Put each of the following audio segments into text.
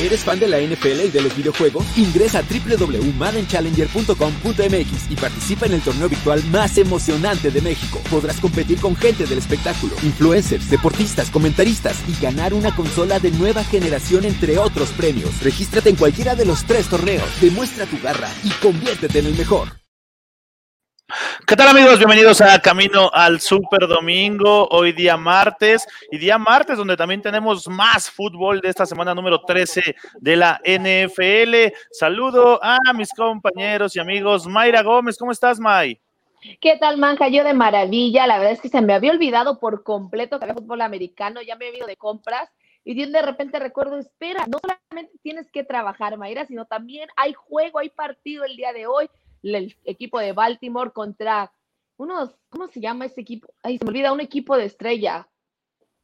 ¿Eres fan de la NFL y de los videojuegos? Ingresa a www.maddenchallenger.com.mx y participa en el torneo virtual más emocionante de México. Podrás competir con gente del espectáculo, influencers, deportistas, comentaristas y ganar una consola de nueva generación entre otros premios. Regístrate en cualquiera de los tres torneos, demuestra tu garra y conviértete en el mejor. ¿Qué tal amigos? Bienvenidos a Camino al Super Domingo, hoy día martes y día martes donde también tenemos más fútbol de esta semana número 13 de la NFL. Saludo a mis compañeros y amigos. Mayra Gómez, ¿cómo estás May? ¿Qué tal, Manja? Yo de maravilla. La verdad es que se me había olvidado por completo que había fútbol americano. Ya me he ido de compras y de repente recuerdo, espera, no solamente tienes que trabajar, Mayra, sino también hay juego, hay partido el día de hoy el equipo de Baltimore contra unos, ¿cómo se llama ese equipo? Ay, se me olvida, un equipo de estrella.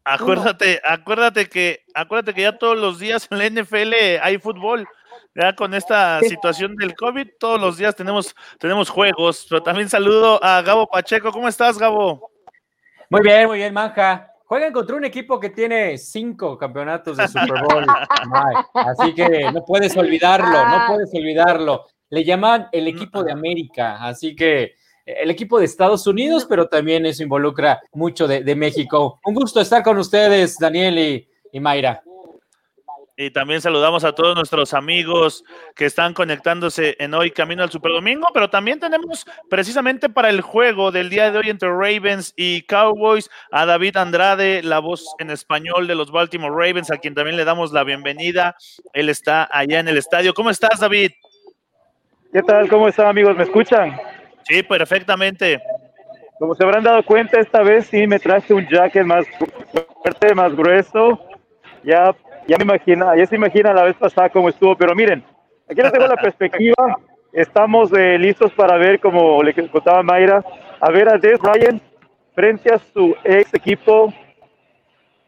Acuérdate, acuérdate que, acuérdate que ya todos los días en la NFL hay fútbol. Ya con esta situación del COVID, todos los días tenemos, tenemos juegos. Pero también saludo a Gabo Pacheco. ¿Cómo estás, Gabo? Muy bien, muy bien, Manja. Juegan contra un equipo que tiene cinco campeonatos de Super Bowl. Así que no puedes olvidarlo, no puedes olvidarlo le llaman el equipo de América, así que el equipo de Estados Unidos, pero también eso involucra mucho de, México. Un gusto estar con ustedes, Daniel y, y Mayra. Y también saludamos a todos nuestros amigos que están conectándose en hoy Camino al Super Domingo, pero también tenemos precisamente para el juego del día de hoy entre Ravens y Cowboys a David Andrade, la voz en español de los Baltimore Ravens, a quien también le damos la bienvenida. Él está allá en el estadio. ¿Cómo estás, David? ¿Qué tal? ¿Cómo están amigos? ¿Me escuchan? Sí, perfectamente. Como se habrán dado cuenta, esta vez sí me traje un jacket más fuerte, más grueso. Ya, ya me imagina, ya se imagina la vez pasada cómo estuvo, pero miren, aquí les tengo la perspectiva. Estamos eh, listos para ver, como le contaba Mayra, a ver a Dez Ryan frente a su ex equipo,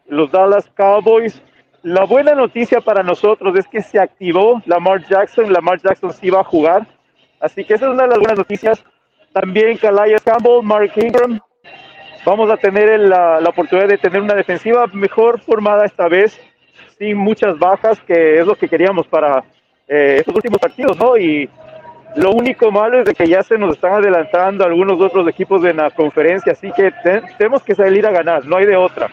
los Dallas Cowboys. La buena noticia para nosotros es que se activó Lamar Jackson. Lamar Jackson sí va a jugar Así que esa es una de las buenas noticias. También Calais Campbell, Mark Ingram. Vamos a tener la, oportunidad de tener una defensiva mejor formada esta vez, sin muchas bajas, que es lo que queríamos para eh, estos últimos partidos, ¿no? Y lo único malo es de que ya se nos están adelantando algunos otros equipos de la conferencia, así que tenemos que salir a ganar, no hay de otra.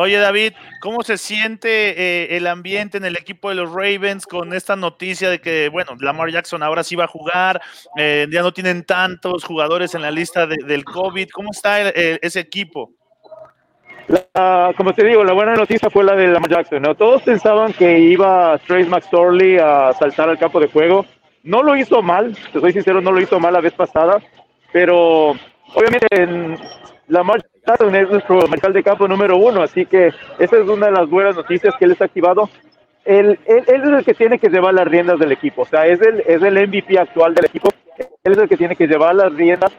Oye David, ¿cómo se siente eh, el ambiente en el equipo de los Ravens con esta noticia de que, bueno, Lamar Jackson ahora sí va a jugar, eh, ya no tienen tantos jugadores en la lista del COVID? ¿Cómo está ese equipo? como te digo, la buena noticia fue la de Lamar Jackson. ¿no? Todos pensaban que iba Trace McSorley a saltar al campo de juego. No lo hizo mal, te soy sincero, no lo hizo mal la vez pasada, pero obviamente en Lamar es nuestro mariscal de campo número uno, así que esa es una de las buenas noticias que él está activado. Él, él, es el que tiene que llevar las riendas del equipo, o sea, es el, es el MVP actual del equipo, él es el que tiene que llevar las riendas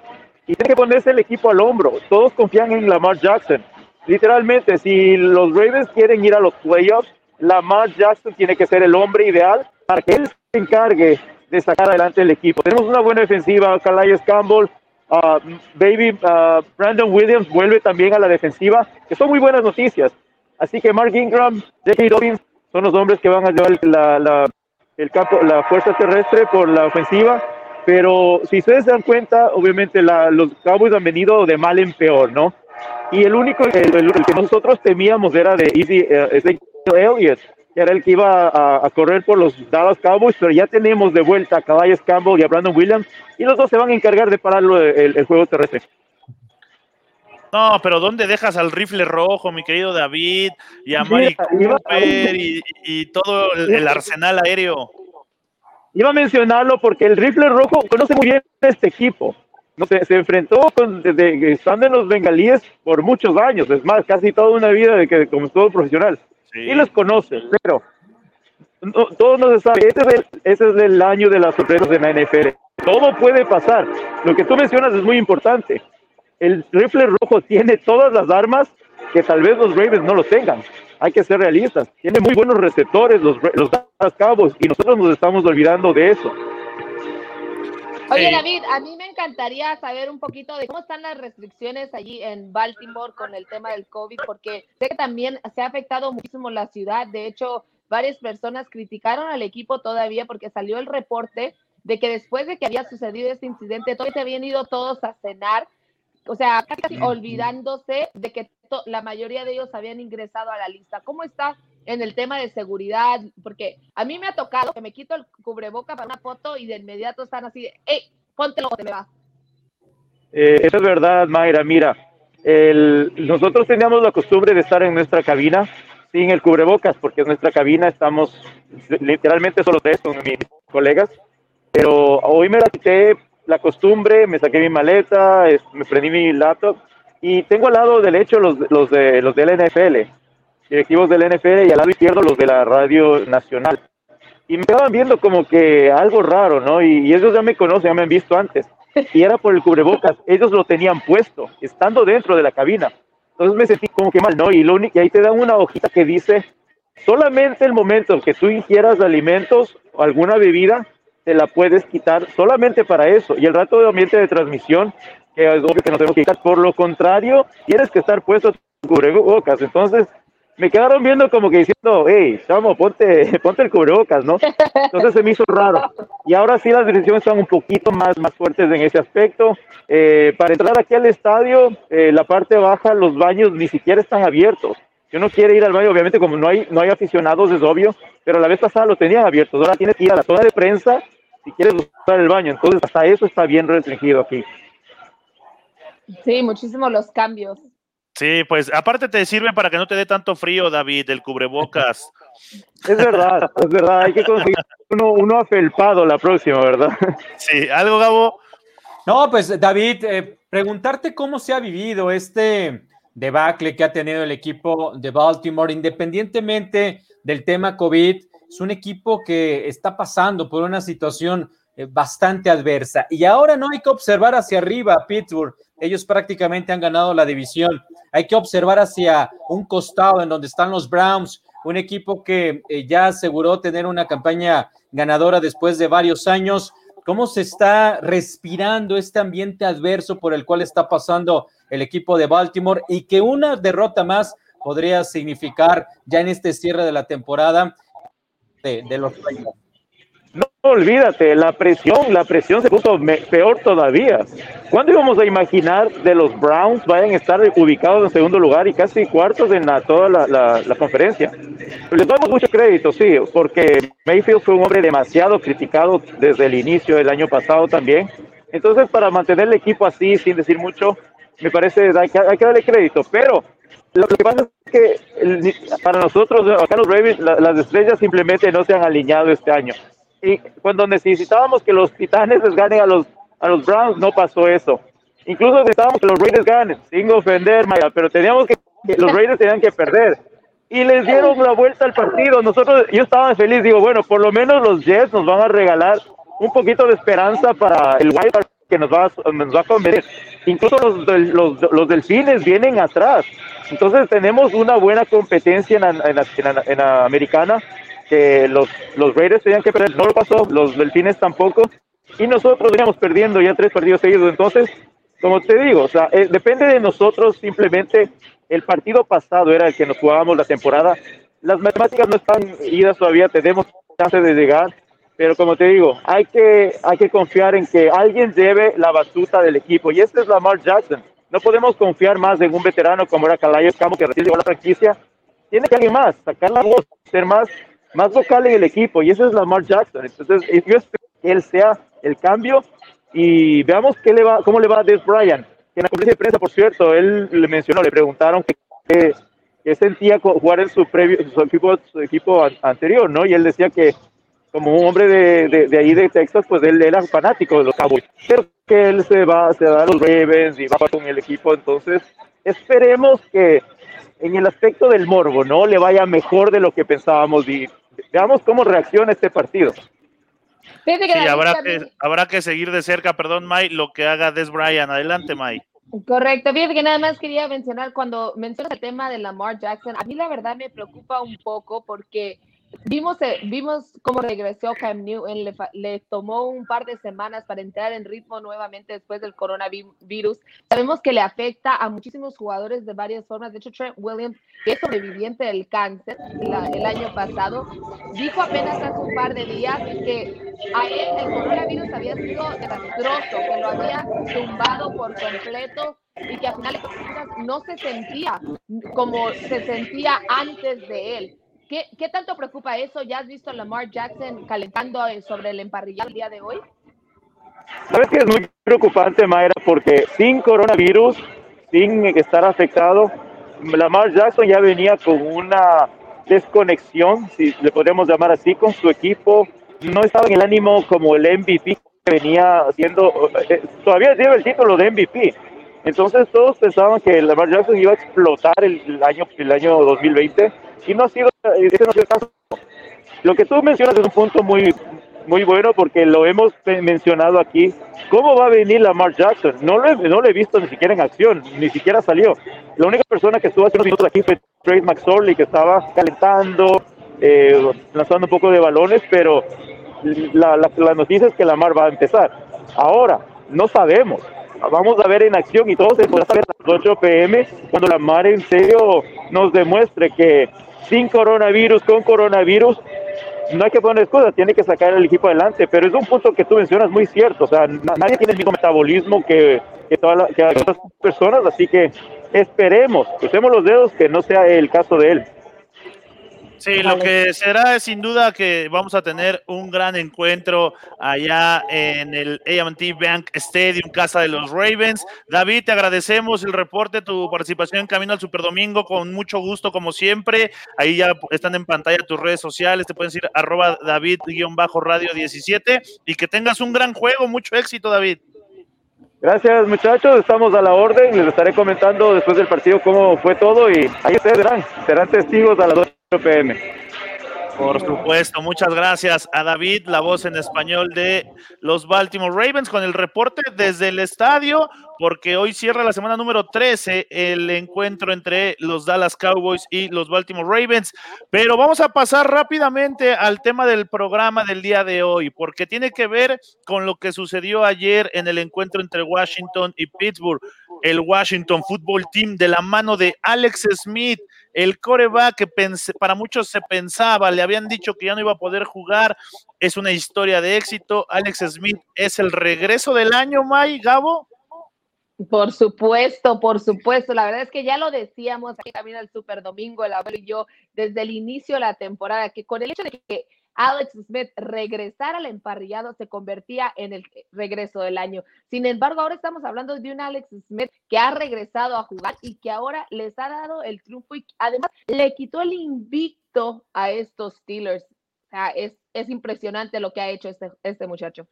y tiene que ponerse el equipo al hombro. Todos confían en Lamar Jackson. Literalmente, si los Ravens quieren ir a los playoffs, Lamar Jackson tiene que ser el hombre ideal para que él se encargue de sacar adelante el equipo. Tenemos una buena defensiva, Calais Campbell, Uh, baby uh, Brandon Williams vuelve también a la defensiva, que son muy buenas noticias. Así que Mark Ingram, J.K. Dobbins son los hombres que van a llevar la, la, el campo, la fuerza terrestre por la ofensiva. Pero si ustedes se dan cuenta, obviamente los Cowboys han venido de mal en peor, ¿no? Y el único, que nosotros temíamos era de Easy uh, era el que iba a, correr por los Dallas Cowboys, pero ya tenemos de vuelta a Caballos Campbell y a Brandon Williams, y los dos se van a encargar de parar el, juego terrestre. No, pero ¿dónde dejas al rifle rojo, mi querido David, y a Mari Cooper y, todo el, arsenal aéreo? Iba a mencionarlo porque el rifle rojo conoce muy bien este equipo. No se, se enfrentó con, desde estando en los bengalíes por muchos años, es más, casi toda una vida de que como todo profesional y los conoce, pero no, todos no se sabe. Ese es, el, ese es el año de las sorpresas de la NFL. Todo puede pasar. Lo que tú mencionas es muy importante. El rifle rojo tiene todas las armas que tal vez los Ravens no lo tengan. Hay que ser realistas. Tiene muy buenos receptores los, los y nosotros nos estamos olvidando de eso. Oye, David, a mí me encantaría saber un poquito de cómo están las restricciones allí en Baltimore con el tema del COVID, porque sé que también se ha afectado muchísimo la ciudad. De hecho, varias personas criticaron al equipo todavía porque salió el reporte de que después de que había sucedido este incidente, todavía se habían ido todos a cenar, o sea, casi olvidándose de que la mayoría de ellos habían ingresado a la lista. ¿Cómo está en el tema de seguridad? Porque a mí me ha tocado que me quito el cubreboca para una foto y de inmediato están así, de, hey, póntelo, te me va. Eh, eso es verdad, Mayra. Mira, el, nosotros teníamos la costumbre de estar en nuestra cabina sin el cubrebocas, porque en nuestra cabina estamos literalmente solo tres con mis colegas. Pero hoy me la quité la costumbre, me saqué mi maleta, me prendí mi laptop y tengo al lado derecho los, los, de, los del NFL, directivos del NFL, y al lado izquierdo los de la Radio Nacional. Y me estaban viendo como que algo raro, ¿no? Y, y ellos ya me conocen, ya me han visto antes. Y era por el cubrebocas, ellos lo tenían puesto, estando dentro de la cabina. Entonces me sentí como que mal, ¿no? Y, lo, y ahí te dan una hojita que dice, solamente el momento que tú ingieras alimentos o alguna bebida, te la puedes quitar solamente para eso. Y el rato de ambiente de transmisión, que es obvio que no tenemos que quitar. Por lo contrario, tienes que estar puesto cubrebocas. Entonces, me quedaron viendo como que diciendo, hey, chamo, ponte, ponte el cubrebocas, ¿no? Entonces se me hizo raro. Y ahora sí las decisiones están un poquito más, más fuertes en ese aspecto. Eh, para entrar aquí al estadio, eh, la parte baja, los baños ni siquiera están abiertos. Yo no quiero ir al baño, obviamente como no hay, no hay aficionados, es obvio, pero la vez pasada lo tenían abierto. Ahora tienes que ir a la zona de prensa si quieres usar el baño. Entonces, hasta eso está bien restringido aquí. Sí, muchísimo los cambios. Sí, pues aparte te sirve para que no te dé tanto frío, David, el cubrebocas. Es verdad, es verdad, hay que conseguir uno, uno afelpado la próxima, ¿verdad? Sí, ¿algo, Gabo? No, pues David, eh, preguntarte cómo se ha vivido este debacle que ha tenido el equipo de Baltimore, independientemente del tema COVID, es un equipo que está pasando por una situación bastante adversa. Y ahora no hay que observar hacia arriba a Pittsburgh. Ellos prácticamente han ganado la división. Hay que observar hacia un costado en donde están los Browns, un equipo que eh, ya aseguró tener una campaña ganadora después de varios años. ¿Cómo se está respirando este ambiente adverso por el cual está pasando el equipo de Baltimore y que una derrota más podría significar ya en este cierre de la temporada de, los No olvídate, la presión, la presión se puso peor todavía. ¿Cuándo íbamos a imaginar de los Browns vayan a estar ubicados en segundo lugar y casi cuartos en la, toda la, la, conferencia? Les damos mucho crédito, sí, porque Mayfield fue un hombre demasiado criticado desde el inicio del año pasado también. Entonces, para mantener el equipo así, sin decir mucho, me parece hay que, hay que darle crédito, pero lo que pasa es que para nosotros, acá los Ravens, las estrellas simplemente no se han alineado este año. Y cuando necesitábamos que los Titanes les ganen a los, a los Browns, no pasó eso. Incluso necesitábamos que los Raiders ganen, sin ofender, Maya, pero teníamos que, los Raiders tenían que perder. Y les dieron la vuelta al partido. Nosotros, yo estaba feliz, digo, bueno, por lo menos los Jets nos van a regalar un poquito de esperanza para el Wild que nos va, nos va a convenir. Incluso los, los, los delfines vienen atrás. Entonces tenemos una buena competencia en la, en en americana que los, los Raiders tenían que perder, no lo pasó, los delfines tampoco, y nosotros veníamos perdiendo ya tres partidos seguidos. Entonces, como te digo, o sea, eh, depende de nosotros simplemente. El partido pasado era el que nos jugábamos la temporada. Las matemáticas no están idas todavía, tenemos chance de llegar pero como te digo, hay que, hay que confiar en que alguien lleve la batuta del equipo. Y este es Lamar Jackson. No podemos confiar más en un veterano como era Calais Camo, que recién llegó a la franquicia. Tiene que alguien más, sacar la voz, ser más, más vocal en el equipo. Y ese es Lamar Jackson. Entonces, yo espero que él sea el cambio. Y veamos qué le va, cómo le va a Des Bryant. en la conferencia de prensa, por cierto, él le mencionó, le preguntaron qué sentía jugar en su, previo, su equipo, su equipo anterior, ¿no? Y él decía que como un hombre de, de, ahí de Texas, pues él era fanático de los Cowboys. Pero que él se va, se da a los Ravens y va con el equipo. Entonces, esperemos que en el aspecto del morbo, ¿no? Le vaya mejor de lo que pensábamos y veamos cómo reacciona este partido. Sí, habrá que, habrá que seguir de cerca, perdón, Mike, lo que haga Des Bryant. Adelante, Mike. Correcto, fíjate que nada más quería mencionar, cuando mencionas el tema de Lamar Jackson, a mí la verdad me preocupa un poco porque Vimos, eh, vimos cómo regresó Cam Newton, le, le, tomó un par de semanas para entrar en ritmo nuevamente después del coronavirus. Sabemos que le afecta a muchísimos jugadores de varias formas. De hecho, Trent Williams, que es sobreviviente del cáncer el año pasado, dijo apenas hace un par de días que a él el coronavirus había sido desastroso, que lo había tumbado por completo y que al final no se sentía como se sentía antes de él. ¿Qué, ¿Qué, tanto preocupa eso? ¿Ya has visto a Lamar Jackson calentando eh, sobre el emparrillado el día de hoy? Sabes que es muy preocupante, Mayra, porque sin coronavirus, sin estar afectado, Lamar Jackson ya venía con una desconexión, si le podemos llamar así, con su equipo. No estaba en el ánimo como el MVP que venía haciendo, eh, todavía lleva el título de MVP. Entonces todos pensaban que Lamar Jackson iba a explotar el, el año, el año 2020 y no ha sido, ese no ha sido el caso. Lo que tú mencionas es un punto muy, muy bueno porque lo hemos mencionado aquí. ¿Cómo va a venir Lamar Jackson? No lo, he, no lo he visto ni siquiera en acción, ni siquiera salió. La única persona que estuvo hace unos minutos aquí fue Trey McSorley, que estaba calentando, eh, lanzando un poco de balones, pero la, la, la noticia es que Lamar va a empezar. Ahora, no sabemos. Vamos a ver en acción y todo se podrá saber a las 8 pm cuando Lamar en serio nos demuestre que sin coronavirus, con coronavirus, no hay que poner excusas, tiene que sacar el equipo adelante, pero es un punto que tú mencionas muy cierto, o sea, nadie tiene el mismo metabolismo que, que, toda la, que otras personas, así que esperemos, crucemos los dedos que no sea el caso de él. Sí, lo que será es sin duda que vamos a tener un gran encuentro allá en el AT Bank Stadium, casa de los Ravens. David, te agradecemos el reporte, tu participación en Camino al Superdomingo, con mucho gusto como siempre. Ahí ya están en pantalla tus redes sociales, te pueden decir arroba David-radio 17 y que tengas un gran juego, mucho éxito, David. Gracias muchachos, estamos a la orden, les estaré comentando después del partido cómo fue todo y ahí ustedes verán, serán testigos a las 8 pm. Por supuesto, muchas gracias a David, la voz en español de los Baltimore Ravens, con el reporte desde el estadio, porque hoy cierra la semana número 13 el encuentro entre los Dallas Cowboys y los Baltimore Ravens. Pero vamos a pasar rápidamente al tema del programa del día de hoy, porque tiene que ver con lo que sucedió ayer en el encuentro entre Washington y Pittsburgh. El Washington Football Team de la mano de Alex Smith el coreback que para muchos se pensaba, le habían dicho que ya no iba a poder jugar, es una historia de éxito. Alex Smith es el regreso del año, May, Gabo. Por supuesto, por supuesto. La verdad es que ya lo decíamos aquí también el Super Domingo, el abuelo y yo, desde el inicio de la temporada, que con el hecho de que Alex Smith regresar al emparrillado se convertía en el regreso del año. Sin embargo, ahora estamos hablando de un Alex Smith que ha regresado a jugar y que ahora les ha dado el triunfo y además le quitó el invicto a estos Steelers. O sea, es, es impresionante lo que ha hecho este, este muchacho.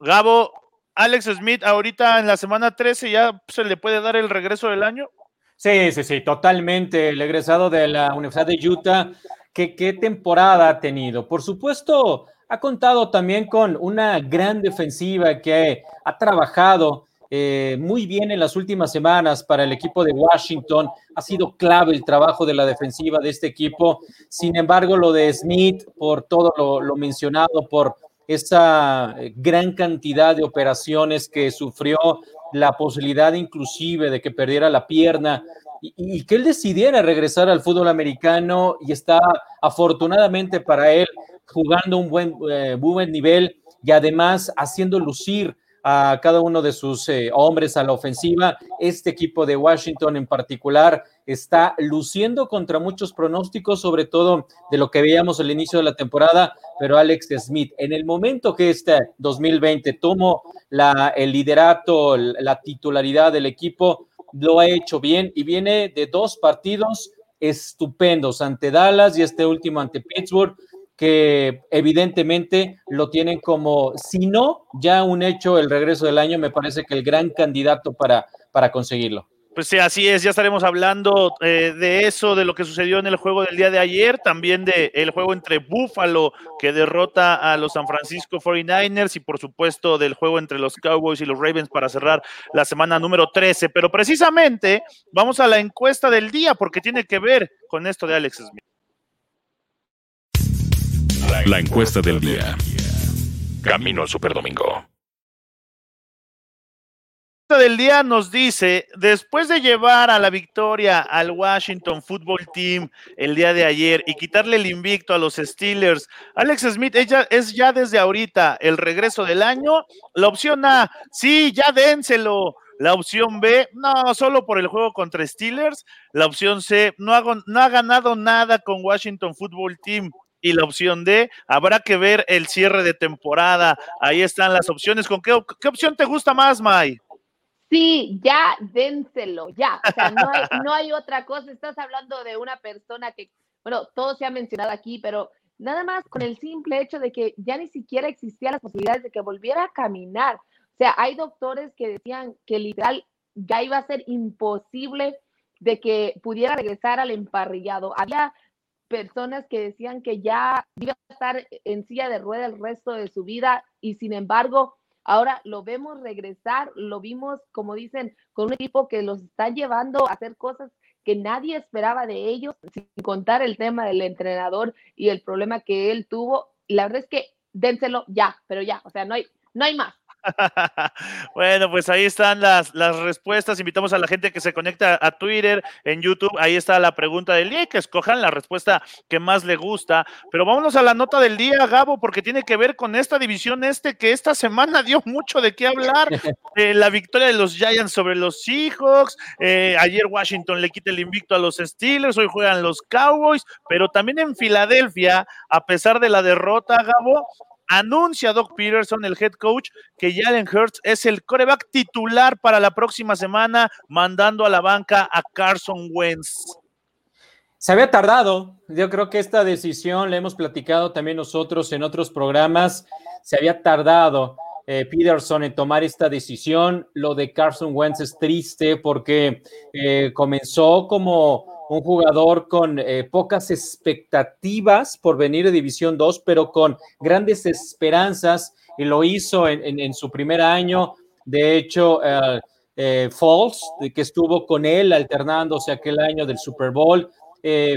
Gabo, Alex Smith, ahorita en la semana 13 ya se le puede dar el regreso del año. Sí, sí, sí, totalmente. El egresado de la Universidad de Utah ¿Qué, qué temporada ha tenido? Por supuesto, ha contado también con una gran defensiva que ha trabajado eh, muy bien en las últimas semanas para el equipo de Washington. Ha sido clave el trabajo de la defensiva de este equipo. Sin embargo, lo de Smith, por todo lo, lo mencionado, por esa eh, gran cantidad de operaciones que sufrió, la posibilidad inclusive de que perdiera la pierna, y, que él decidiera regresar al fútbol americano y está afortunadamente para él jugando un buen, eh, buen nivel y además haciendo lucir a cada uno de sus eh, hombres a la ofensiva. Este equipo de Washington en particular está luciendo contra muchos pronósticos, sobre todo de lo que veíamos al inicio de la temporada, pero Alex Smith, en el momento que este 2020 tomó la, el liderato, la titularidad del equipo, lo ha hecho bien y viene de dos partidos estupendos ante Dallas y este último ante Pittsburgh, que evidentemente lo tienen como, si no, ya un hecho el regreso del año, me parece que el gran candidato para, para conseguirlo. Pues sí, así es, ya estaremos hablando eh, de eso, de lo que sucedió en el juego del día de ayer, también del el juego entre Buffalo, que derrota a los San Francisco 49ers, y por supuesto del juego entre los Cowboys y los Ravens para cerrar la semana número 13. Pero precisamente vamos a la encuesta del día, porque tiene que ver con esto de Alex Smith. La encuesta del día. Camino al Superdomingo del día nos dice, después de llevar a la victoria al Washington Football Team el día de ayer y quitarle el invicto a los Steelers, Alex Smith ella, es ya desde ahorita el regreso del año. La opción A, sí, ya dénselo. La opción B, no, solo por el juego contra Steelers. La opción C, no, hago, no ha ganado nada con Washington Football Team. Y la opción D, habrá que ver el cierre de temporada. Ahí están las opciones. ¿Con qué, opción te gusta más, May? Sí, ya dénselo, ya. O sea, no hay, no hay otra cosa. Estás hablando de una persona que, bueno, todo se ha mencionado aquí, pero nada más con el simple hecho de que ya ni siquiera existían las posibilidades de que volviera a caminar. O sea, hay doctores que decían que literal ya iba a ser imposible de que pudiera regresar al emparrillado. Había personas que decían que ya iba a estar en silla de rueda el resto de su vida y sin embargo Ahora lo vemos regresar, lo vimos, como dicen, con un equipo que los está llevando a hacer cosas que nadie esperaba de ellos, sin contar el tema del entrenador y el problema que él tuvo. La verdad es que dénselo ya, pero ya, o sea, no hay, no hay más. bueno, pues ahí están las, las respuestas. Invitamos a la gente que se conecta a Twitter, en YouTube. Ahí está la pregunta del día y que escojan la respuesta que más le gusta. Pero vámonos a la nota del día, Gabo, porque tiene que ver con esta división este que esta semana dio mucho de qué hablar. la victoria de los Giants sobre los Seahawks. Eh, ayer Washington le quita el invicto a los Steelers. Hoy juegan los Cowboys. Pero también en Filadelfia, a pesar de la derrota, Gabo, anuncia Doc Peterson, el head coach, que Jalen Hurts es el coreback titular para la próxima semana, mandando a la banca a Carson Wentz. Se había tardado, yo creo que esta decisión la hemos platicado también nosotros en otros programas, se había tardado eh, Peterson en tomar esta decisión. Lo de Carson Wentz es triste porque eh, comenzó como un jugador con eh, pocas expectativas por venir de División 2, pero con grandes esperanzas y lo hizo en, su primer año. De hecho, eh, Falls, que estuvo con él alternándose aquel año del Super Bowl,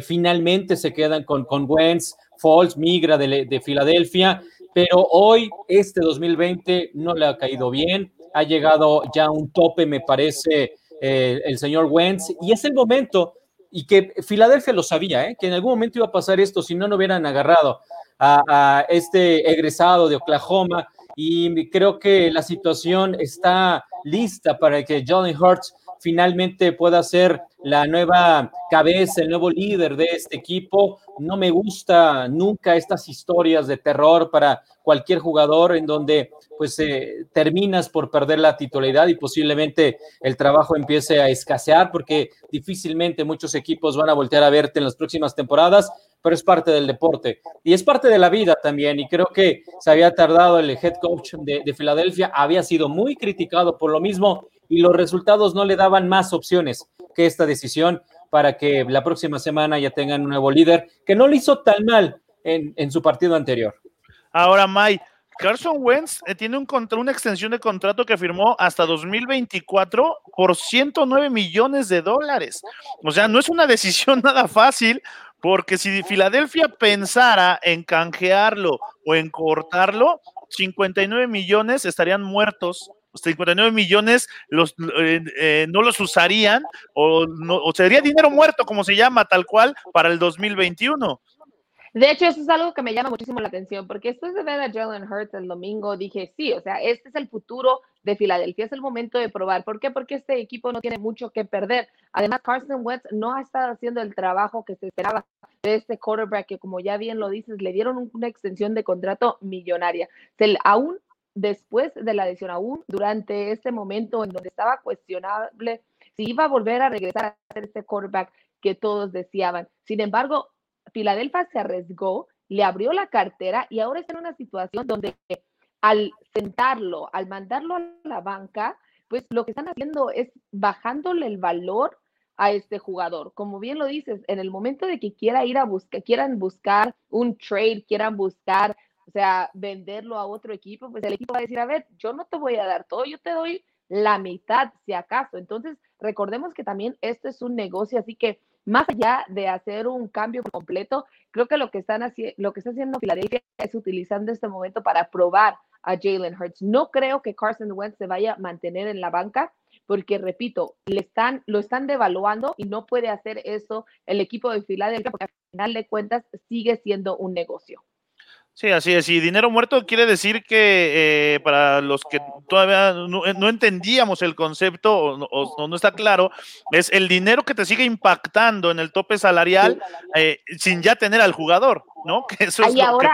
finalmente se quedan con, con Wentz. Falls migra de, de Filadelfia, pero hoy, este 2020, no le ha caído bien. Ha llegado ya un tope, me parece, el señor Wentz, y es el momento y que Filadelfia lo sabía, ¿eh? que en algún momento iba a pasar esto, si no, no hubieran agarrado a, este egresado de Oklahoma. Y creo que la situación está lista para que Johnny Hurts finalmente pueda ser la nueva cabeza, el nuevo líder de este equipo. No me gusta nunca estas historias de terror para cualquier jugador en donde pues eh, terminas por perder la titularidad y posiblemente el trabajo empiece a escasear porque difícilmente muchos equipos van a voltear a verte en las próximas temporadas, pero es parte del deporte y es parte de la vida también y creo que se había tardado el head coach de, de Filadelfia, había sido muy criticado por lo mismo y los resultados no le daban más opciones que esta decisión para que la próxima semana ya tengan un nuevo líder que no lo hizo tan mal en, su partido anterior. Ahora, May, Carson Wentz eh, tiene un una extensión de contrato que firmó hasta 2024 por 109 millones de dólares. O sea, no es una decisión nada fácil, porque si Filadelfia pensara en canjearlo o en cortarlo, 59 millones estarían muertos 59 millones los, eh, eh, no los usarían o, no, o sería dinero muerto, como se llama, tal cual, para el 2021. De hecho, eso es algo que me llama muchísimo la atención, porque después de ver a Jalen Hurts el domingo, dije, sí, o sea, este es el futuro de Filadelfia, es el momento de probar. ¿Por qué? Porque este equipo no tiene mucho que perder. Además, Carson Wentz no ha estado haciendo el trabajo que se esperaba de este quarterback, que como ya bien lo dices, le dieron una extensión de contrato millonaria. Se, aún después de la lesión, aún durante este momento en donde estaba cuestionable si iba a volver a regresar a ser este quarterback que todos deseaban. Sin embargo, Filadelfia se arriesgó, le abrió la cartera y ahora está en una situación donde al sentarlo, al mandarlo a la banca, pues lo que están haciendo es bajándole el valor a este jugador. Como bien lo dices, en el momento de que quiera ir a buscar, quieran buscar un trade, quieran buscar, o sea, venderlo a otro equipo, pues el equipo va a decir, a ver, yo no te voy a dar todo, yo te doy la mitad, si acaso. Entonces, recordemos que también esto es un negocio, así que más allá de hacer un cambio completo, creo que lo que están haciendo, lo que está haciendo Filadelfia es utilizando este momento para probar a Jalen Hurts. No creo que Carson Wentz se vaya a mantener en la banca porque repito, le están, lo están devaluando y no puede hacer eso el equipo de Filadelfia porque al final de cuentas sigue siendo un negocio. Sí, así es. Y dinero muerto quiere decir que eh, para los que todavía no, eh, entendíamos el concepto o, no está claro, es el dinero que te sigue impactando en el tope salarial eh, sin ya tener al jugador, ¿no? Que eso es, lo, que,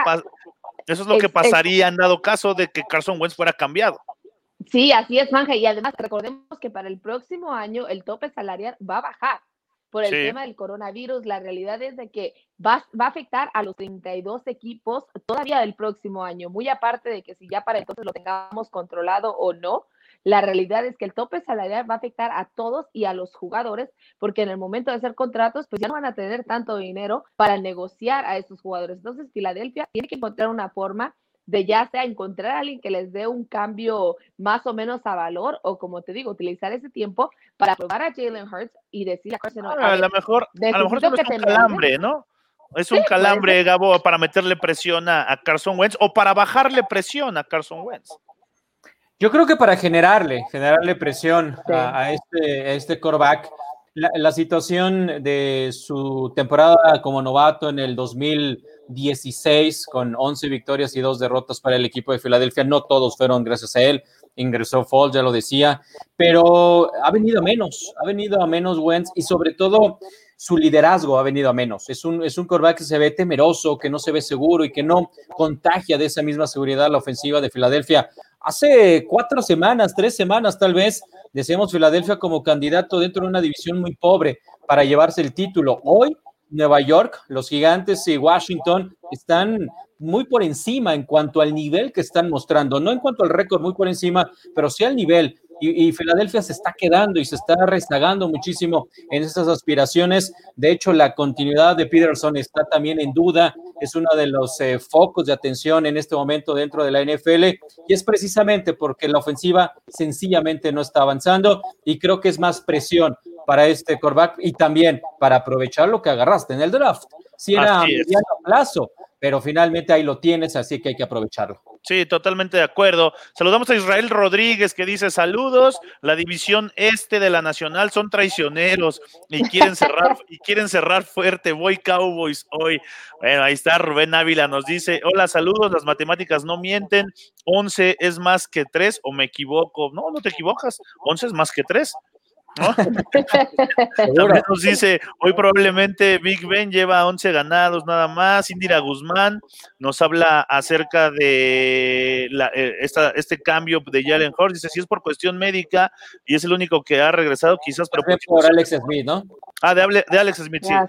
eso es lo que pasaría en dado caso de que Carson Wentz fuera cambiado. Sí, así es, Manja. Y además, recordemos que para el próximo año el tope salarial va a bajar por el tema del coronavirus. La realidad es de que va, va, a afectar a los 32 equipos todavía del próximo año. Muy aparte de que si ya para entonces lo tengamos controlado o no, la realidad es que el tope salarial va a afectar a todos y a los jugadores, porque en el momento de hacer contratos, pues ya no van a tener tanto dinero para negociar a esos jugadores. Entonces, Filadelfia tiene que encontrar una forma de ya sea encontrar a alguien que les dé un cambio más o menos a valor o como te digo, utilizar ese tiempo para probar a Jalen Hurts y decir a Carson a, lo mejor, a lo mejor es un calambre, ¿no? Es un calambre, Gabo, para meterle presión a, Carson Wentz o para bajarle presión a Carson Wentz. Yo creo que para generarle, generarle presión a, este, a este coreback, la, situación de su temporada como novato en el 2000 16 con 11 victorias y 2 derrotas para el equipo de Filadelfia. No todos fueron gracias a él. Ingresó Fall, ya lo decía, pero ha venido a menos, ha venido a menos Wentz y sobre todo su liderazgo ha venido a menos. Es un, es un que se ve temeroso, que no se ve seguro y que no contagia de esa misma seguridad la ofensiva de Filadelfia. Hace cuatro semanas, tres semanas tal vez, decíamos Filadelfia como candidato dentro de una división muy pobre para llevarse el título. Hoy Nueva York, los gigantes y Washington están muy por encima en cuanto al nivel que están mostrando, no en cuanto al récord, muy por encima, pero sí al nivel. Y, Filadelfia se está quedando y se está rezagando muchísimo en esas aspiraciones. De hecho, la continuidad de Peterson está también en duda. Es uno de los eh, focos de atención en este momento dentro de la NFL y es precisamente porque la ofensiva sencillamente no está avanzando y creo que es más presión para este coreback y también para aprovechar lo que agarraste en el draft. Si era a mediano plazo, pero finalmente ahí lo tienes, así que hay que aprovecharlo. Sí, totalmente de acuerdo. Saludamos a Israel Rodríguez que dice saludos. La división este de la Nacional son traicioneros y quieren cerrar y quieren cerrar fuerte. Voy Cowboys hoy. Bueno, ahí está Rubén Ávila nos dice, hola, saludos. Las matemáticas no mienten. 11 es más que 3 o me equivoco. No, no te equivocas. 11 es más que 3. También nos dice, hoy probablemente Big Ben lleva 11 ganados nada más. Indira Guzmán nos habla acerca de eh, este cambio de Jalen Hurts. Dice, si es por cuestión médica y es el único que ha regresado, quizás. Pero por, Alex Smith, ¿no? Ah, de, de Alex Smith, sí. Ah,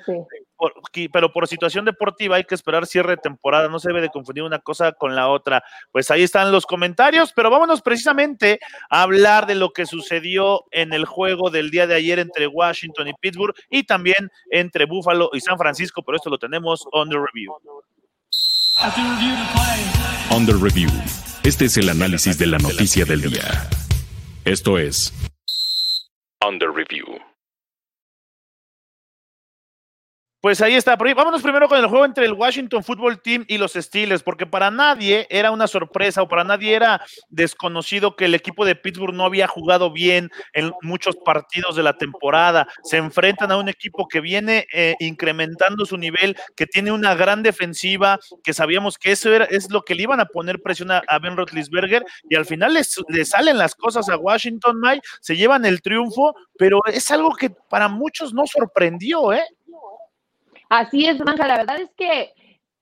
pero por situación deportiva hay que esperar cierre de temporada, no se debe de confundir una cosa con la otra. Pues ahí están los comentarios, pero vámonos precisamente a hablar de lo que sucedió en el juego del día de ayer entre Washington y Pittsburgh y también entre Buffalo y San Francisco, pero esto lo tenemos on the review. On the review. Este es el análisis de la noticia del día. Esto es On the review. Pues ahí está. Vámonos primero con el juego entre el Washington Football Team y los Steelers, porque para nadie era una sorpresa o para nadie era desconocido que el equipo de Pittsburgh no había jugado bien en muchos partidos de la temporada. Se enfrentan a un equipo que viene eh, incrementando su nivel, que tiene una gran defensiva, que sabíamos que eso era, es lo que le iban a poner presión a, Ben Roethlisberger y al final les, salen las cosas a Washington, Mike, se llevan el triunfo, pero es algo que para muchos no sorprendió, ¿eh? Así es, Manja, la verdad es que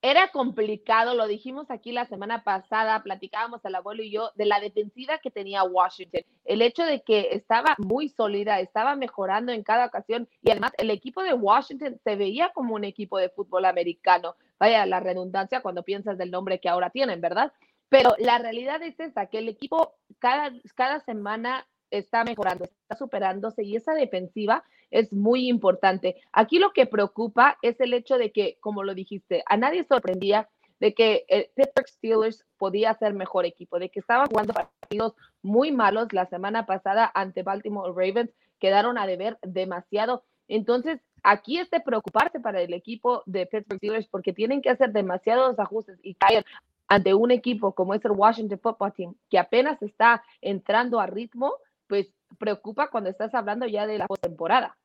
era complicado, lo dijimos aquí la semana pasada, platicábamos el abuelo y yo de la defensiva que tenía Washington, el hecho de que estaba muy sólida, estaba mejorando en cada ocasión y además el equipo de Washington se veía como un equipo de fútbol americano. Vaya la redundancia cuando piensas del nombre que ahora tienen, ¿verdad? Pero la realidad es esta, que el equipo cada, cada semana está mejorando, está superándose y esa defensiva es muy importante. Aquí lo que preocupa es el hecho de que, como lo dijiste, a nadie sorprendía de que el Pittsburgh Steelers podía ser mejor equipo, de que estaba jugando partidos muy malos la semana pasada ante Baltimore Ravens, quedaron a deber demasiado. Entonces, aquí es de preocuparse para el equipo de Pittsburgh Steelers porque tienen que hacer demasiados ajustes y caer ante un equipo como es el Washington Football Team, que apenas está entrando a ritmo, pues preocupa cuando estás hablando ya de la postemporada.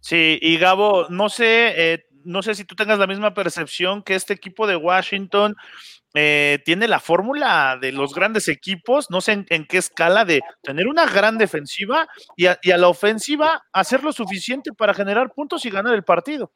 Sí, y Gabo, no sé, eh, no sé si tú tengas la misma percepción que este equipo de Washington eh, tiene la fórmula de los grandes equipos, no sé en, qué escala, de tener una gran defensiva y a, la ofensiva hacer lo suficiente para generar puntos y ganar el partido.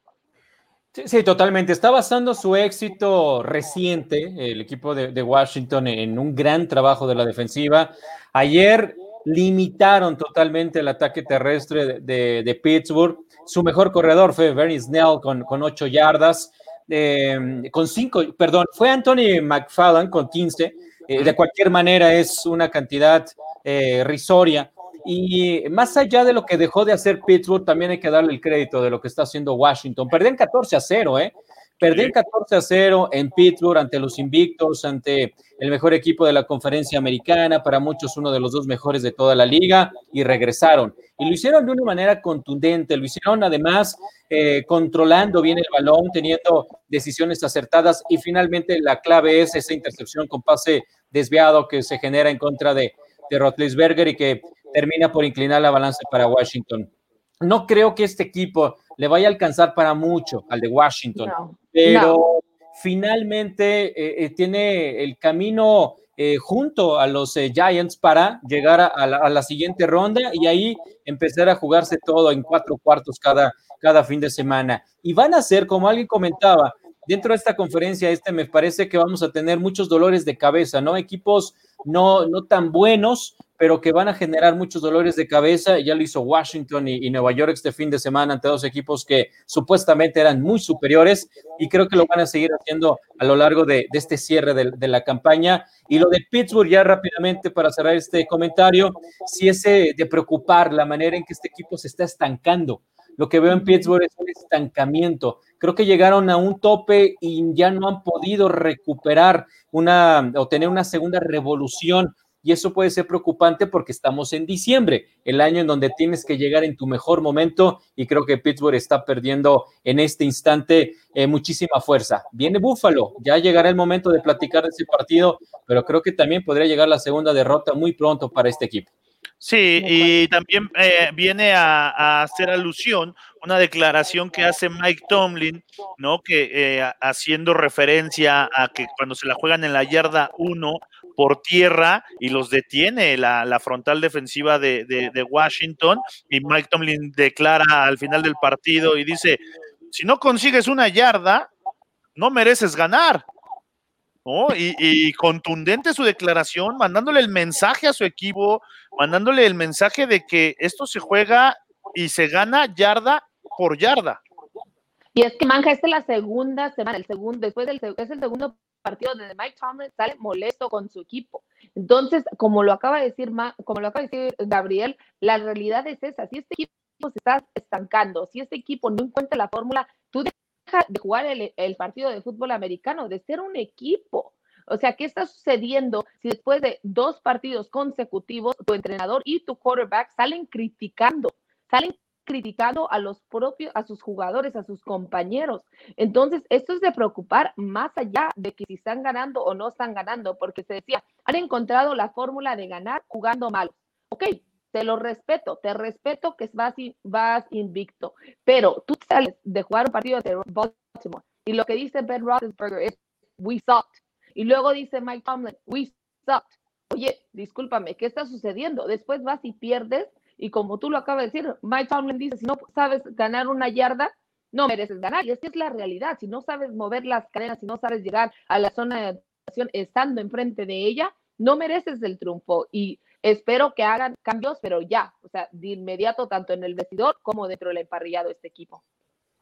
Sí, totalmente. Está basando su éxito reciente, el equipo de, Washington, en un gran trabajo de la defensiva. Ayer limitaron totalmente el ataque terrestre de, Pittsburgh. Su mejor corredor fue Bernie Snell con, con ocho yardas. Em, con cinco, perdón, fue Anthony McFadden con 15. Eh, de cualquier manera es una cantidad eh, risoria. Y más allá de lo que dejó de hacer Pittsburgh, también hay que darle el crédito de lo que está haciendo Washington. Perdían 14 a 0, ¿eh? Perdían 14 a 0 en Pittsburgh ante los invictos, ante el mejor equipo de la conferencia americana, para muchos uno de los dos mejores de toda la liga, y regresaron. Y lo hicieron de una manera contundente, lo hicieron además eh, controlando bien el balón, teniendo decisiones acertadas, y finalmente la clave es esa intercepción con pase desviado que se genera en contra de, de Rotlisberger y que termina por inclinar la balanza para Washington. No creo que este equipo le vaya a alcanzar para mucho al de Washington, pero finalmente eh, eh, tiene el camino eh, junto a los Giants para llegar a, la, siguiente ronda y ahí empezar a jugarse todo en cuatro cuartos cada, cada fin de semana. Y van a ser, como alguien comentaba, dentro de esta conferencia, este me parece que vamos a tener muchos dolores de cabeza, ¿no? Equipos no, no tan buenos, pero que van a generar muchos dolores de cabeza. Ya lo hizo Washington y, Nueva York este fin de semana ante dos equipos que supuestamente eran muy superiores y creo que lo van a seguir haciendo a lo largo de, este cierre de, la campaña. Y lo de Pittsburgh, ya rápidamente para cerrar este comentario, si ese de preocupar la manera en que este equipo se está estancando. Lo que veo en Pittsburgh es un estancamiento. Creo que llegaron a un tope y ya no han podido recuperar una o tener una segunda revolución y eso puede ser preocupante porque estamos en diciembre, el año en donde tienes que llegar en tu mejor momento y creo que Pittsburgh está perdiendo en este instante eh, muchísima fuerza. Viene Buffalo, ya llegará el momento de platicar de ese partido, pero creo que también podría llegar la segunda derrota muy pronto para este equipo. Sí, y también eh, viene a, hacer alusión una declaración que hace Mike Tomlin, ¿no? Que eh, haciendo referencia a que cuando se la juegan en la yarda 1 por tierra y los detiene la, frontal defensiva de, Washington, y Mike Tomlin declara al final del partido y dice, si no consigues una yarda, no mereces ganar. Y, contundente su declaración, mandándole el mensaje a su equipo, mandándole el mensaje de que esto se juega y se gana yarda por yarda. Y es que Manja, esta es la segunda semana, el segundo, después del es el segundo partido donde Mike Tomlin sale molesto con su equipo. Entonces, como lo acaba de decir, como lo acaba de decir Gabriel, la realidad es esa. Si este equipo se está estancando, si este equipo no encuentra la fórmula, tú de jugar el, partido de fútbol americano, de ser un equipo. O sea, ¿qué está sucediendo si después de dos partidos consecutivos tu entrenador y tu quarterback salen criticando, salen criticando a los propios, a sus jugadores, a sus compañeros? Entonces, esto es de preocupar más allá de que si están ganando o no están ganando, porque se decía, han encontrado la fórmula de ganar jugando mal. Ok, te lo respeto, te respeto que vas, vas invicto, pero tú sales de jugar un partido de Baltimore y lo que dice Ben Roethlisberger es, we sucked. Y luego dice Mike Tomlin, we sucked. Oye, discúlpame, ¿qué está sucediendo? Después vas y pierdes y como tú lo acabas de decir, Mike Tomlin dice, si no sabes ganar una yarda, no mereces ganar. Y es es la realidad. Si no sabes mover las cadenas, si no sabes llegar a la zona de acción estando enfrente de ella, no mereces el triunfo. Y Espero que hagan cambios, pero ya, o sea, de inmediato, tanto en el vestidor como dentro del emparrillado este equipo.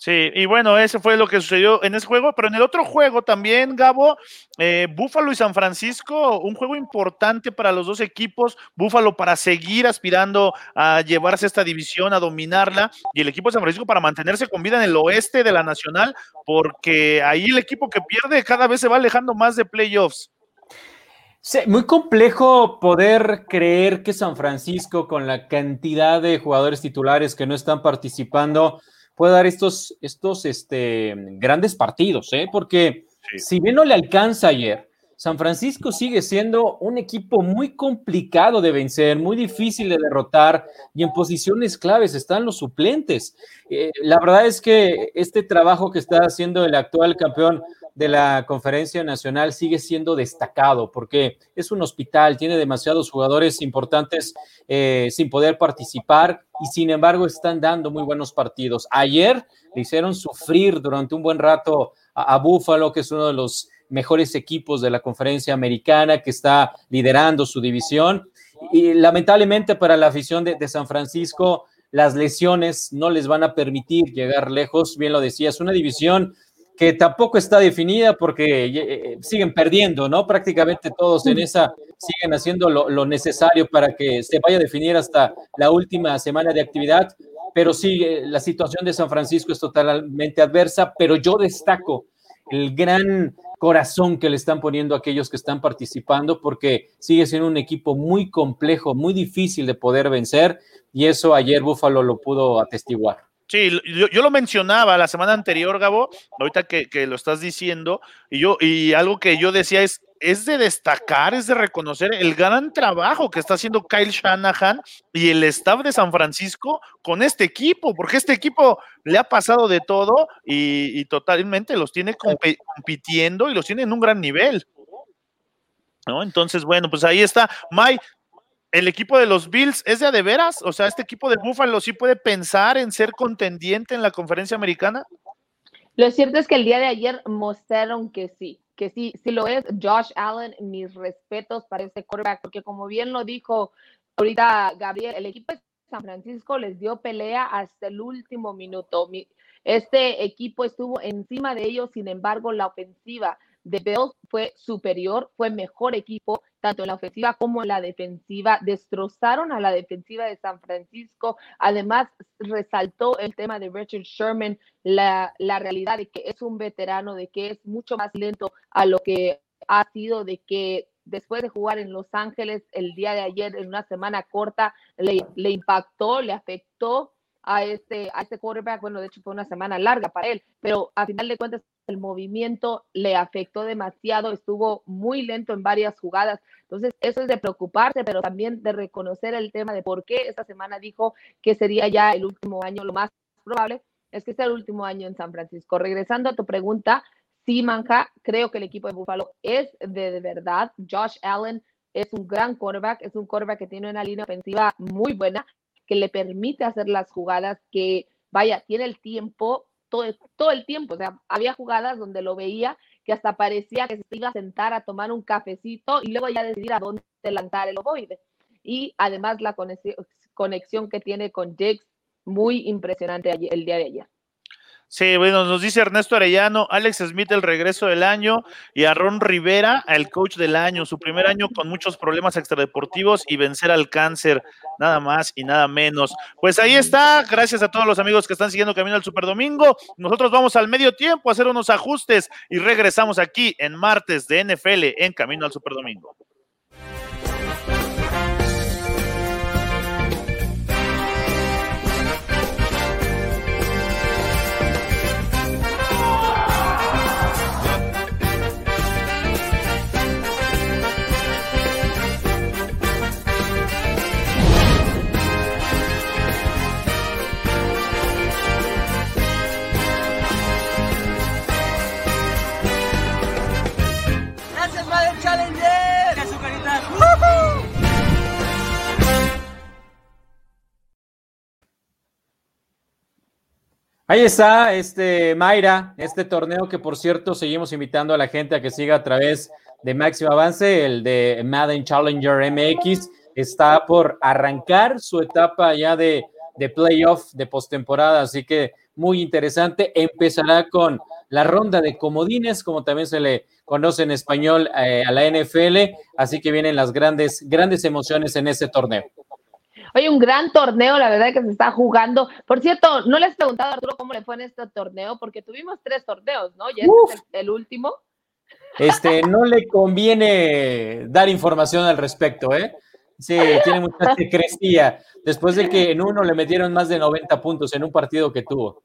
Sí, y bueno, ese fue lo que sucedió en ese juego, pero en el otro juego también, Gabo, eh, Búfalo y San Francisco, un juego importante para los dos equipos, Búfalo para seguir aspirando a llevarse esta división, a dominarla, y el equipo de San Francisco para mantenerse con vida en el oeste de la Nacional, porque ahí el equipo que pierde cada vez se va alejando más de playoffs. Sí, muy complejo poder creer que San Francisco, con la cantidad de jugadores titulares que no están participando, puede dar estos, estos este, grandes partidos, ¿eh? porque si bien no le alcanza ayer, San Francisco sigue siendo un equipo muy complicado de vencer, muy difícil de derrotar y en posiciones claves están los suplentes. Eh, la verdad es que este trabajo que está haciendo el actual campeón de la conferencia nacional sigue siendo destacado porque es un hospital, tiene demasiados jugadores importantes eh, sin poder participar y sin embargo están dando muy buenos partidos. Ayer le hicieron sufrir durante un buen rato a, a Buffalo, que es uno de los mejores equipos de la conferencia americana, que está liderando su división. Y lamentablemente para la afición de, San Francisco, las lesiones no les van a permitir llegar lejos. Bien lo decía, es una división que tampoco está definida porque eh, eh, siguen perdiendo, ¿no? Prácticamente todos en esa siguen haciendo lo, lo, necesario para que se vaya a definir hasta la última semana de actividad, pero sí, eh, la situación de San Francisco es totalmente adversa, pero yo destaco el gran corazón que le están poniendo aquellos que están participando, porque sigue siendo un equipo muy complejo, muy difícil de poder vencer, y eso ayer Búfalo lo pudo atestiguar. Sí, yo, lo mencionaba la semana anterior, Gabo, ahorita que, que, lo estás diciendo, y yo, y algo que yo decía es, es de destacar, es de reconocer el gran trabajo que está haciendo Kyle Shanahan y el staff de San Francisco con este equipo, porque este equipo le ha pasado de todo y, totalmente los tiene compitiendo y los tiene en un gran nivel. ¿no? Entonces, bueno, pues ahí está. May, el equipo de los Bills es de a de veras, o sea, este equipo de Buffalo sí puede pensar en ser contendiente en la conferencia americana. Lo cierto es que el día de ayer mostraron que sí, que sí, sí lo es. Josh Allen, mis respetos para este quarterback, porque como bien lo dijo ahorita Gabriel, el equipo de San Francisco les dio pelea hasta el último minuto. Este equipo estuvo encima de ellos, sin embargo, la ofensiva de Bills fue superior, fue mejor equipo, tanto en la ofensiva como en la defensiva. Destrozaron a la defensiva de San Francisco. Además, resaltó el tema de Richard Sherman, la, la realidad de que es un veterano, de que es mucho más lento a lo que ha sido, de que después de jugar en Los Ángeles el día de ayer, en una semana corta, le, le impactó, le afectó a este, a este quarterback. Bueno, de hecho fue una semana larga para él, pero a final de cuentas el movimiento le afectó demasiado, estuvo muy lento en varias jugadas. Entonces, eso es de preocuparse, pero también de reconocer el tema de por qué esta semana dijo que sería ya el último año. Lo más probable es que sea el último año en San Francisco. Regresando a tu pregunta, sí, Manja, creo que el equipo de Buffalo es de, verdad. Josh Allen es un gran quarterback, es un quarterback que tiene una línea ofensiva muy buena que le permite hacer las jugadas, que vaya, tiene el tiempo, todo, todo el tiempo. O sea, había jugadas donde lo veía que hasta parecía que se iba a sentar a tomar un cafecito y luego ya decidir a dónde lanzar el ovoide. Y además la conexión que tiene con Jakes, muy impresionante el día de ayer. Sí, bueno, nos dice Ernesto Arellano, Alex Smith el regreso del año y a Ron Rivera el coach del año, su primer año con muchos problemas extradeportivos y vencer al cáncer, nada más y nada menos. Pues ahí está, gracias a todos los amigos que están siguiendo Camino al Super Domingo. Nosotros vamos al medio tiempo a hacer unos ajustes y regresamos aquí en martes de NFL en Camino al Super Ahí está, este Mayra, este torneo que por cierto seguimos invitando a la gente a que siga a través de Máximo Avance, el de Madden Challenger MX, está por arrancar su etapa ya de, de playoff, de postemporada, así que muy interesante. Empezará con la ronda de comodines, como también se le conoce en español eh, a la NFL, así que vienen las grandes, grandes emociones en ese torneo. Oye, un gran torneo, la verdad que se está jugando. Por cierto, no les he preguntado, Arturo, cómo le fue en este torneo, porque tuvimos tres torneos, ¿no? Y este es el, último. Este, no le conviene dar información al respecto, ¿eh? Sí, tiene mucha secrecía. Después de que en uno le metieron más de 90 puntos en un partido que tuvo.